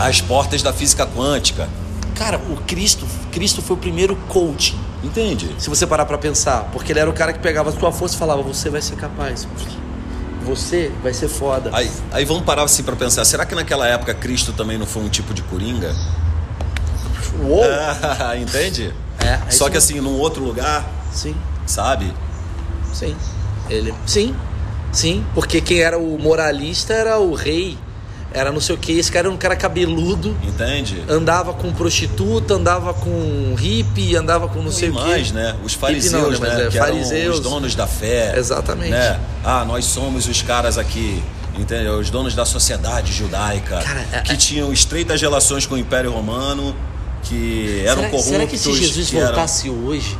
as portas da física quântica. Cara, o Cristo, Cristo foi o primeiro coach. Entende? Se você parar pra pensar, porque ele era o cara que pegava a sua força e falava: "Você vai ser capaz. Você vai ser foda". Aí, aí vamos parar assim para pensar. Será que naquela época Cristo também não foi um tipo de coringa? Uou! Entende? É, é Só que assim, num outro lugar, Sim, sabe? sim. Ele, sim. Sim, porque quem era o moralista era o rei. Era não sei o que, esse cara era um cara cabeludo, Entende? andava com prostituta, andava com hippie, andava com não sei e o mais, que. né? Os fariseus, não, né? Né? é, que fariseus. eram os donos da fé. Exatamente. Né? Ah, nós somos os caras aqui, entendeu? Os donos da sociedade judaica, Cara, é- que é- tinham estreitas relações com o Império Romano, que eram será, corruptos. será que se Jesus que eram- voltasse hoje,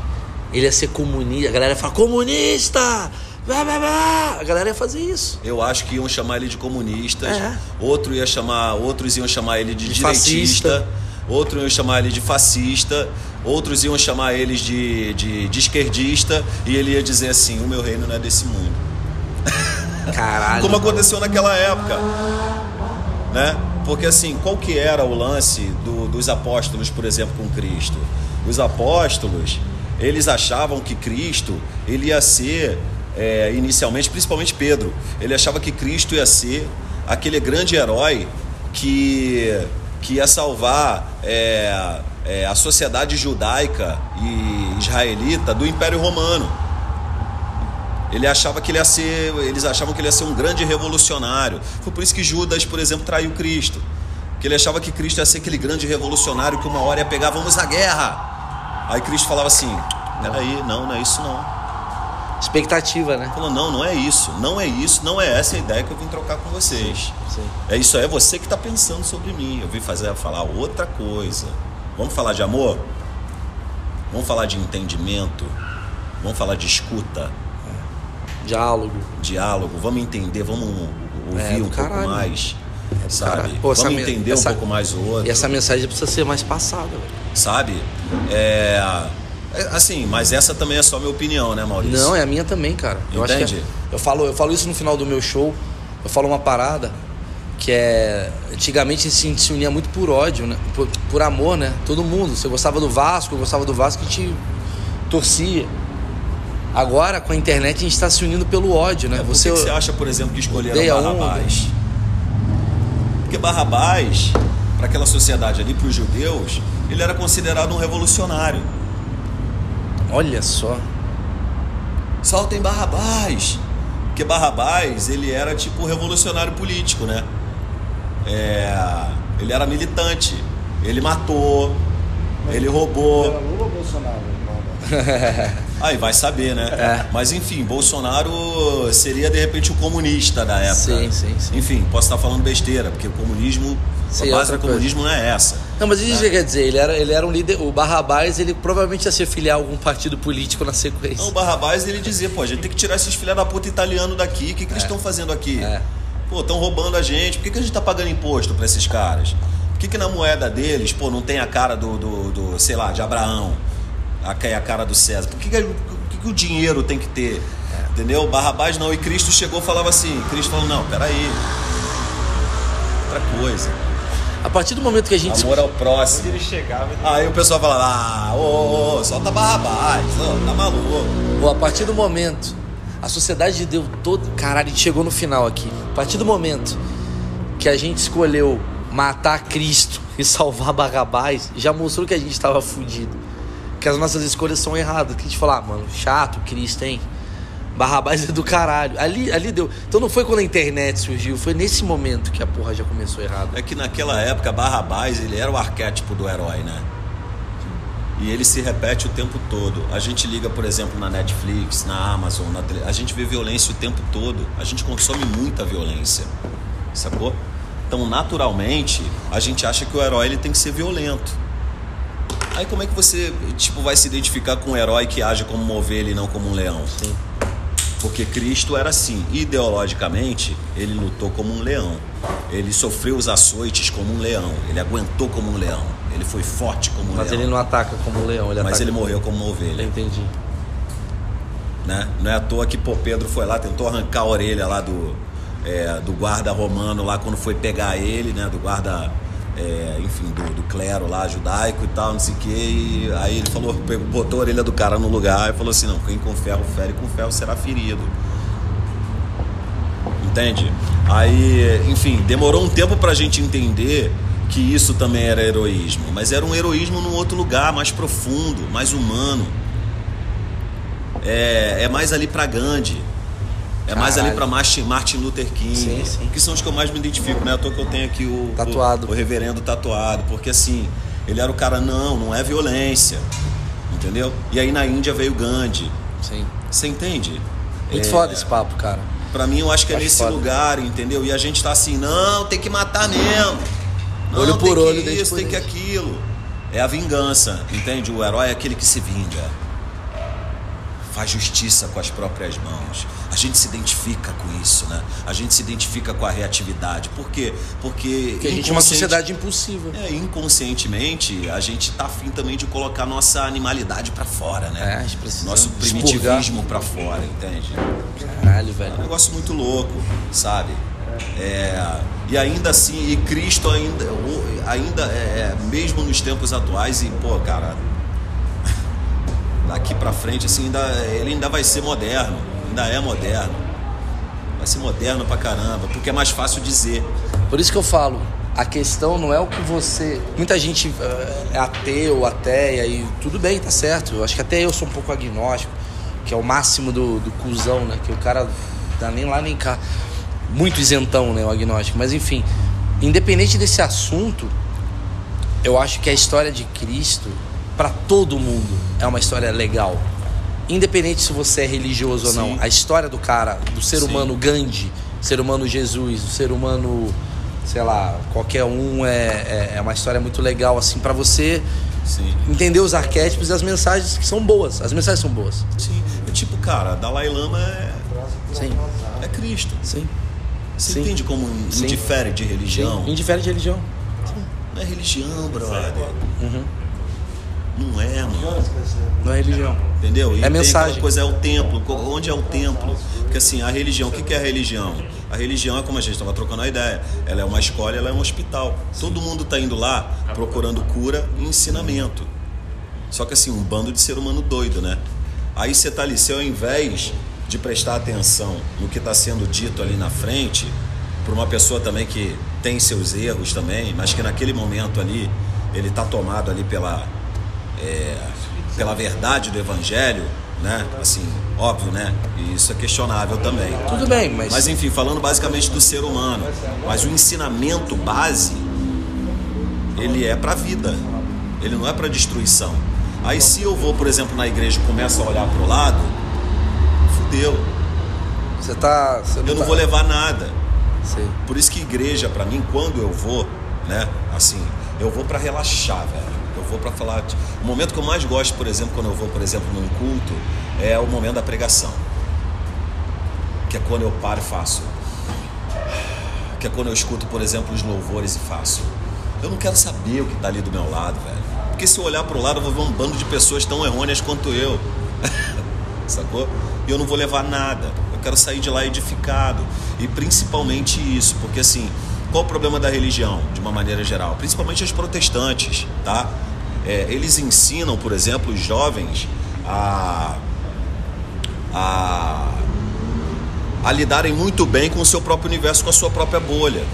ele ia ser comunista? A galera ia falar, comunista! Blá, blá, blá. A galera ia fazer isso. Eu acho que iam chamar ele de comunistas. É. Outro ia chamar, outros iam chamar ele de, De direitista. fascista. Outros iam chamar ele de fascista. Outros iam chamar eles de, de, de esquerdista. E ele ia dizer assim: o meu reino não é desse mundo. Caralho. Como aconteceu naquela época. Né? Porque assim, qual que era o lance do- dos apóstolos, por exemplo, com Cristo? Os apóstolos, eles achavam que Cristo ele ia ser, é, inicialmente, principalmente Pedro, ele achava que Cristo ia ser aquele grande herói que, que ia salvar é, é, a sociedade judaica e israelita do Império Romano. Ele achava que ele ia ser, eles achavam que ele ia ser um grande revolucionário. Foi por isso que Judas, por exemplo, traiu Cristo. Que ele achava que Cristo ia ser aquele grande revolucionário que uma hora ia pegar, vamos à guerra. Aí Cristo falava assim: peraí, não, não é isso não. Expectativa, né? Falou: não, não é isso, não é isso, não é essa a ideia que eu vim trocar com vocês. Sim. É isso aí, é você que está pensando sobre mim. Eu vim fazer falar outra coisa. Vamos falar de amor? Vamos falar de entendimento? Vamos falar de escuta? Diálogo. diálogo, vamos entender, vamos ouvir É, um pouco caralho. mais, do sabe? Pô, vamos entender essa- um pouco mais o outro, E essa mensagem precisa ser mais passada, sabe? É, é, assim, mas essa também é só minha opinião, né, Maurício? Não, é a minha também, cara. Eu Entende? é- eu falo, eu falo isso no final do meu show. Eu falo uma parada que é antigamente a gente se unia muito por ódio, né? Por, por amor, né? Todo mundo. Você gostava do Vasco, eu gostava do Vasco, a gente torcia. Agora com a internet a gente está se unindo pelo ódio, né? É, por que que você acha, por exemplo, que escolheram Barrabás? Porque Barrabás, para aquela sociedade ali, para os judeus, ele era considerado um revolucionário. Olha só. Soltem Barrabás. Porque Barrabás, ele era tipo um revolucionário político, né? É, ele era militante. Ele matou, ele roubou. Lula ou Bolsonaro? Aí vai saber, né? É. Mas enfim, Bolsonaro seria de repente o comunista da época. Sim, sim, sim. Enfim, posso estar falando besteira, porque o comunismo, Sim, a base do coisa. comunismo não é essa. Não, mas isso que quer dizer, ele era, ele era um líder. O Barrabás, ele provavelmente ia se filiar a algum partido político na sequência. Então o Barrabás ele dizia, pô, a gente tem que tirar esses filha da puta italianos daqui. O que, que eles estão fazendo aqui? É. Pô, estão roubando a gente. Por que, que a gente tá pagando imposto para esses caras? que, que na moeda deles, pô, não tem a cara do, do, do sei lá, de Abraão, a, a cara do César? Por que, que, que, que o dinheiro tem que ter? Entendeu? Barrabás não. E Cristo chegou e falava assim: Cristo falou, não, peraí. Outra coisa. A partir do momento que a gente. Amor ao próximo. Onde ele chegava, ele Aí o pessoal falava, ah, ô, ô, solta Barrabás, ô, tá maluco. Ou a partir do momento. A sociedade deu todo. Caralho, a gente chegou no final aqui. A partir do momento que a gente escolheu matar Cristo e salvar Barrabás, já mostrou que a gente estava fudido. Que as nossas escolhas são erradas. Que a gente fala, ah, mano, chato Cristo, hein? Barrabás é do caralho. Ali, ali deu. Então não foi quando a internet surgiu, foi nesse momento que a porra já começou errado. É que naquela época, Barrabás, ele era o arquétipo do herói, né? E ele se repete o tempo todo. A gente liga, por exemplo, na Netflix, na Amazon, na tele... a gente vê violência o tempo todo. A gente consome muita violência, sacou? Então, naturalmente, a gente acha que o herói ele tem que ser violento. Aí como é que você tipo vai se identificar com um herói que age como uma ovelha e não como um leão? Sim. Porque Cristo era assim, ideologicamente, ele lutou como um leão. Ele sofreu os açoites como um leão. Ele aguentou como um leão. Ele foi forte como um Mas leão. ele não ataca como um leão, ele Mas ele morreu como uma ovelha. Entendi. né? Não é à toa que pô, Pedro foi lá, tentou arrancar a orelha lá do, é, do guarda romano lá quando foi pegar ele, né? Do guarda, é, enfim, do, do clero lá, judaico e tal, não sei o que. E aí ele falou, botou a orelha do cara no lugar e falou assim, não, quem com ferro fere, com ferro será ferido. Entende? Aí, enfim, demorou um tempo pra gente entender que isso também era heroísmo, mas era um heroísmo num outro lugar, mais profundo, mais humano. É, é mais ali pra Gandhi. É mais ali pra Martin, Luther King. Sim, sim. Que são os que eu mais me identifico, né? À toa que eu tenho aqui o, Tatuado. o, o reverendo tatuado. Porque assim, ele era o cara, não, não é violência. Entendeu? E aí na Índia veio Gandhi. Sim. Você entende? Muito É, foda esse papo, cara. Pra mim, eu acho que é Acho nesse foda. lugar, entendeu? E a gente tá assim, não, tem que matar mesmo. Não, Olho tem por que olho, dente isso, tem que aquilo. É a vingança, entende? O herói é aquele que se vinga. Faz justiça com as próprias mãos. A gente se identifica com isso, né? A gente se identifica com a reatividade. Por quê? Porque, Porque a gente é uma sociedade impulsiva. É, inconscientemente, a gente tá afim também de colocar nossa animalidade pra fora, né? É, Nosso primitivismo pra fora, entende? Caralho, É um velho. negócio muito louco, sabe? É, e ainda assim, e Cristo ainda, ainda é, é, mesmo nos tempos atuais, e pô, cara, daqui pra frente, assim, ainda, ele ainda vai ser moderno, ainda é moderno. Vai ser moderno pra caramba, porque é mais fácil dizer. Por isso que eu falo, a questão não é o que você. Muita gente eh, é ateu, ateia, e tudo bem, tá certo. Eu acho que até eu sou um pouco agnóstico, que é o máximo do, do cuzão, né? Que o cara dá nem lá nem cá. Muito isentão, né? O agnóstico. Mas enfim, independente desse assunto, eu acho que a história de Cristo, pra todo mundo, é uma história legal. Independente se você é religioso ou Sim. não, a história do cara, do ser Sim. humano Gandhi, ser humano Jesus, o ser humano, sei lá, qualquer um, é, é, é uma história muito legal, assim, pra você Sim. entender os arquétipos e as mensagens que são boas. As mensagens são boas. Sim. É tipo, cara, Dalai Lama é, Sim, é Cristo. sim. Você Sim. entende como Sim. indifere de religião? Sim. Indiferente de religião. Não é religião, brother. Uhum. Não é, mano. Não é religião. Entendeu? E É tem mensagem. coisa, é o templo. Onde é o templo? Porque assim, a religião, o que é a religião? A religião é como a gente estava trocando a ideia. Ela é uma escola, ela é um hospital. Todo mundo está indo lá procurando cura e ensinamento. Só que assim, um bando de ser humano doido, né? Aí você tá ali, se ao invés de prestar atenção no que está sendo dito ali na frente, por uma pessoa também que tem seus erros também, mas que naquele momento ali ele está tomado ali pela é, pela verdade do evangelho, né? Assim, óbvio, né? E isso é questionável também. Tudo bem, mas. Mas enfim, falando basicamente do ser humano, mas o ensinamento base ele é para vida. Ele não é para destruição. Aí se eu vou, por exemplo, na igreja e começo a olhar pro lado, fudeu. Você tá. Você Eu não tá- vou levar nada. Sei. Por isso que igreja para mim, quando eu vou, né, assim, eu vou para relaxar, velho. Vou para falar. O momento que eu mais gosto, por exemplo, quando eu vou, por exemplo, num culto, é o momento da pregação. Que é quando eu paro e faço. Que é quando eu escuto, por exemplo, os louvores e faço. Eu não quero saber o que tá ali do meu lado, velho. Porque se eu olhar pro lado, eu vou ver um bando de pessoas tão errôneas quanto eu. Sacou? E eu não vou levar nada. Eu quero sair de lá edificado. E principalmente isso, porque assim, qual o problema da religião, de uma maneira geral? Principalmente as protestantes, tá? É, eles ensinam, por exemplo, os jovens a, a, a lidarem muito bem com o seu próprio universo, com a sua própria bolha.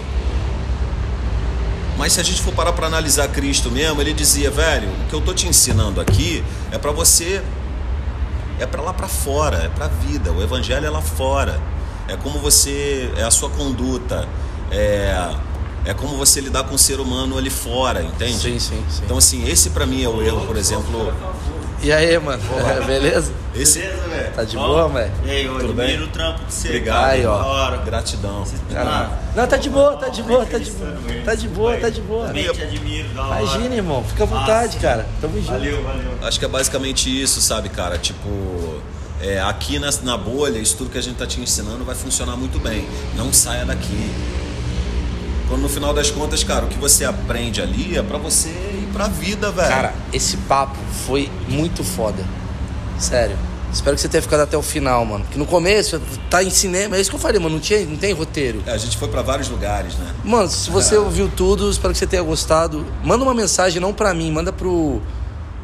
Mas se a gente for parar para analisar Cristo mesmo, ele dizia, velho, o que eu tô te ensinando aqui é para você é para lá para fora, é para a vida. O evangelho é lá fora. É como você é a sua conduta, é é como você lidar com o ser humano ali fora, entende? Sim, sim, sim. Então assim, esse para mim é o erro, por exemplo. E aí, mano? Beleza? Esse Beleza, velho? Tá de boa, velho? E aí, eu Tudo admiro bem? o trampo de você. Obrigado. Aí, ó. Gratidão. Não, tá de boa, tá de boa, tá de boa. Tá de boa, tá de boa. Também te admiro, da hora. Imagina, irmão. Fica à vontade, cara. Tamo junto. Valeu, valeu. Acho que é basicamente isso, sabe, cara? Tipo, é, aqui na, na bolha, isso tudo que a gente tá te ensinando vai funcionar muito bem. Não saia daqui. Quando no final das contas, cara, o que você aprende ali é pra você ir pra vida, velho. Cara, esse papo foi muito foda. Sério. Espero que você tenha ficado até o final, mano. Porque no começo, tá em cinema, é isso que eu falei, mano. Não, tinha, não tem roteiro. É, a gente foi pra vários lugares, né? Mano, se você ouviu tudo, espero que você tenha gostado. Manda uma mensagem, não pra mim, manda pro,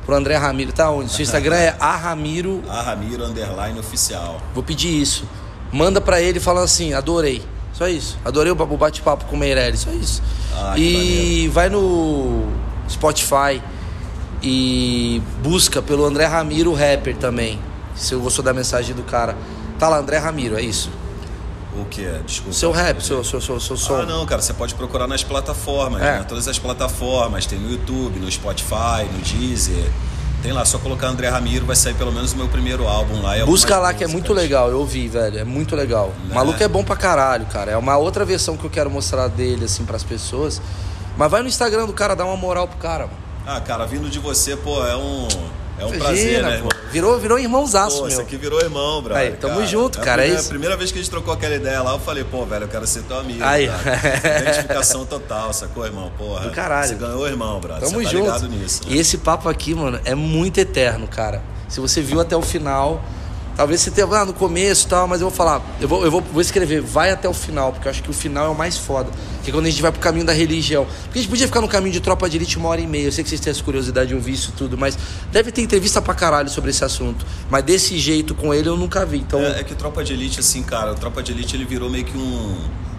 pro André Ramiro. Tá onde? Seu Instagram é a Ramiro. A Ramiro Underline Oficial. Vou pedir isso. Manda pra ele falando assim, adorei. Só isso. Adorei o bate-papo com o Meirelles, só isso. Ah, e vai no Spotify e busca pelo André Ramiro Rapper também. Se eu gostou da mensagem do cara. Tá lá, André Ramiro, é isso. O que? Desculpa. Seu rap, seu, seu, seu, seu som. Ah, não, cara, você pode procurar nas plataformas, É. né? Todas as plataformas, tem no YouTube, no Spotify, no Deezer. Tem lá, só colocar André Ramiro, vai sair pelo menos o meu primeiro álbum lá. Busca lá que é muito legal, eu ouvi, velho. É muito legal. O Né? maluco é bom pra caralho, cara. É uma outra versão que eu quero mostrar dele, assim, pras pessoas. Mas vai no Instagram do cara, dá uma moral pro cara, mano. Ah, cara, vindo de você, pô, é um, é um Imagina, prazer, né, irmão? Virou, virou irmãozaço, Pô, meu. isso aqui virou irmão, brother. Aí, tamo junto, a cara, é isso. primeira vez que a gente trocou aquela ideia lá, eu falei, pô, velho, eu quero ser teu amigo. Aí. cara. Identificação total, sacou, irmão? Porra. Do caralho. Você ganhou, irmão, brother. Tamo você tá junto. ligado nisso. né? E esse papo aqui, mano, é muito eterno, cara. Se você viu até o final, talvez você tenha ah, no começo e tal, mas eu vou falar, eu vou, eu vou, vou escrever, vai até o final, porque eu acho que o final é o mais foda. Que é quando a gente vai pro caminho da religião. Porque a gente podia ficar no caminho de tropa de elite uma hora e meia. Eu sei que vocês têm essa curiosidade de ouvir isso tudo, mas deve ter entrevista pra caralho sobre esse assunto. Mas desse jeito com ele eu nunca vi. Então, É, é que Tropa de Elite, assim, cara, Tropa de Elite ele virou meio que um.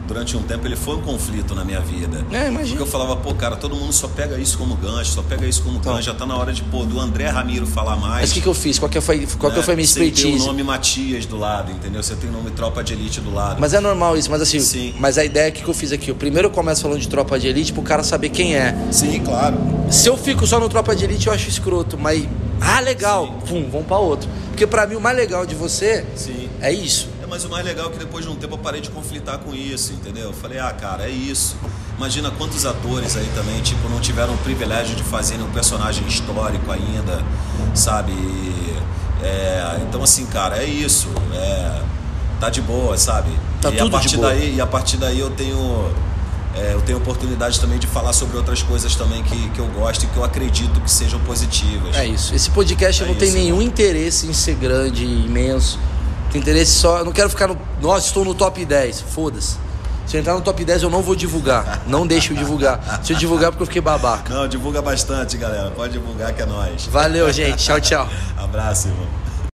Durante um tempo ele foi um conflito na minha vida. É, imagina. Porque eu falava, pô, cara, todo mundo só pega isso como gancho, só pega isso como gancho. Já tá na hora de, pô, do André Ramiro falar mais. mas o que, que eu fiz? Qual que foi, qual que né? foi a minha Sem ter o expertise? nome Matias do lado, entendeu? Você tem o nome Tropa de Elite do lado. Mas é normal isso, mas assim, Sim. mas a ideia que eu fiz aqui, o primeiro eu começo falando de tropa de elite pro cara saber quem é. Sim, claro. Se eu fico só no tropa de elite, eu acho escroto, mas ah, legal, pum, vamos pra outro. Porque pra mim o mais legal de você Sim. é isso. Mas o mais legal é que depois de um tempo eu parei de conflitar com isso, entendeu? Eu falei, ah, cara, é isso. Imagina quantos atores aí também, tipo, não tiveram o privilégio de fazerem um personagem histórico ainda, sabe? É, então, assim, cara, é isso. É, tá de boa, sabe? Tá e tudo a de partir boa. daí E a partir daí eu tenho... é, eu tenho oportunidade também de falar sobre outras coisas também que, que eu gosto e que eu acredito que sejam positivas. É isso. Esse podcast É não tem isso, nenhum irmão. interesse em ser grande, imenso. Tem interesse só. Eu não quero ficar no. Nossa, estou no top 10. Foda-se. Se eu entrar no top 10, eu não vou divulgar. Não deixe eu divulgar. Se eu divulgar, é porque eu fiquei babaca. Não, divulga bastante, galera. Pode divulgar que é nóis. Valeu, gente. Tchau, tchau. Abraço, irmão.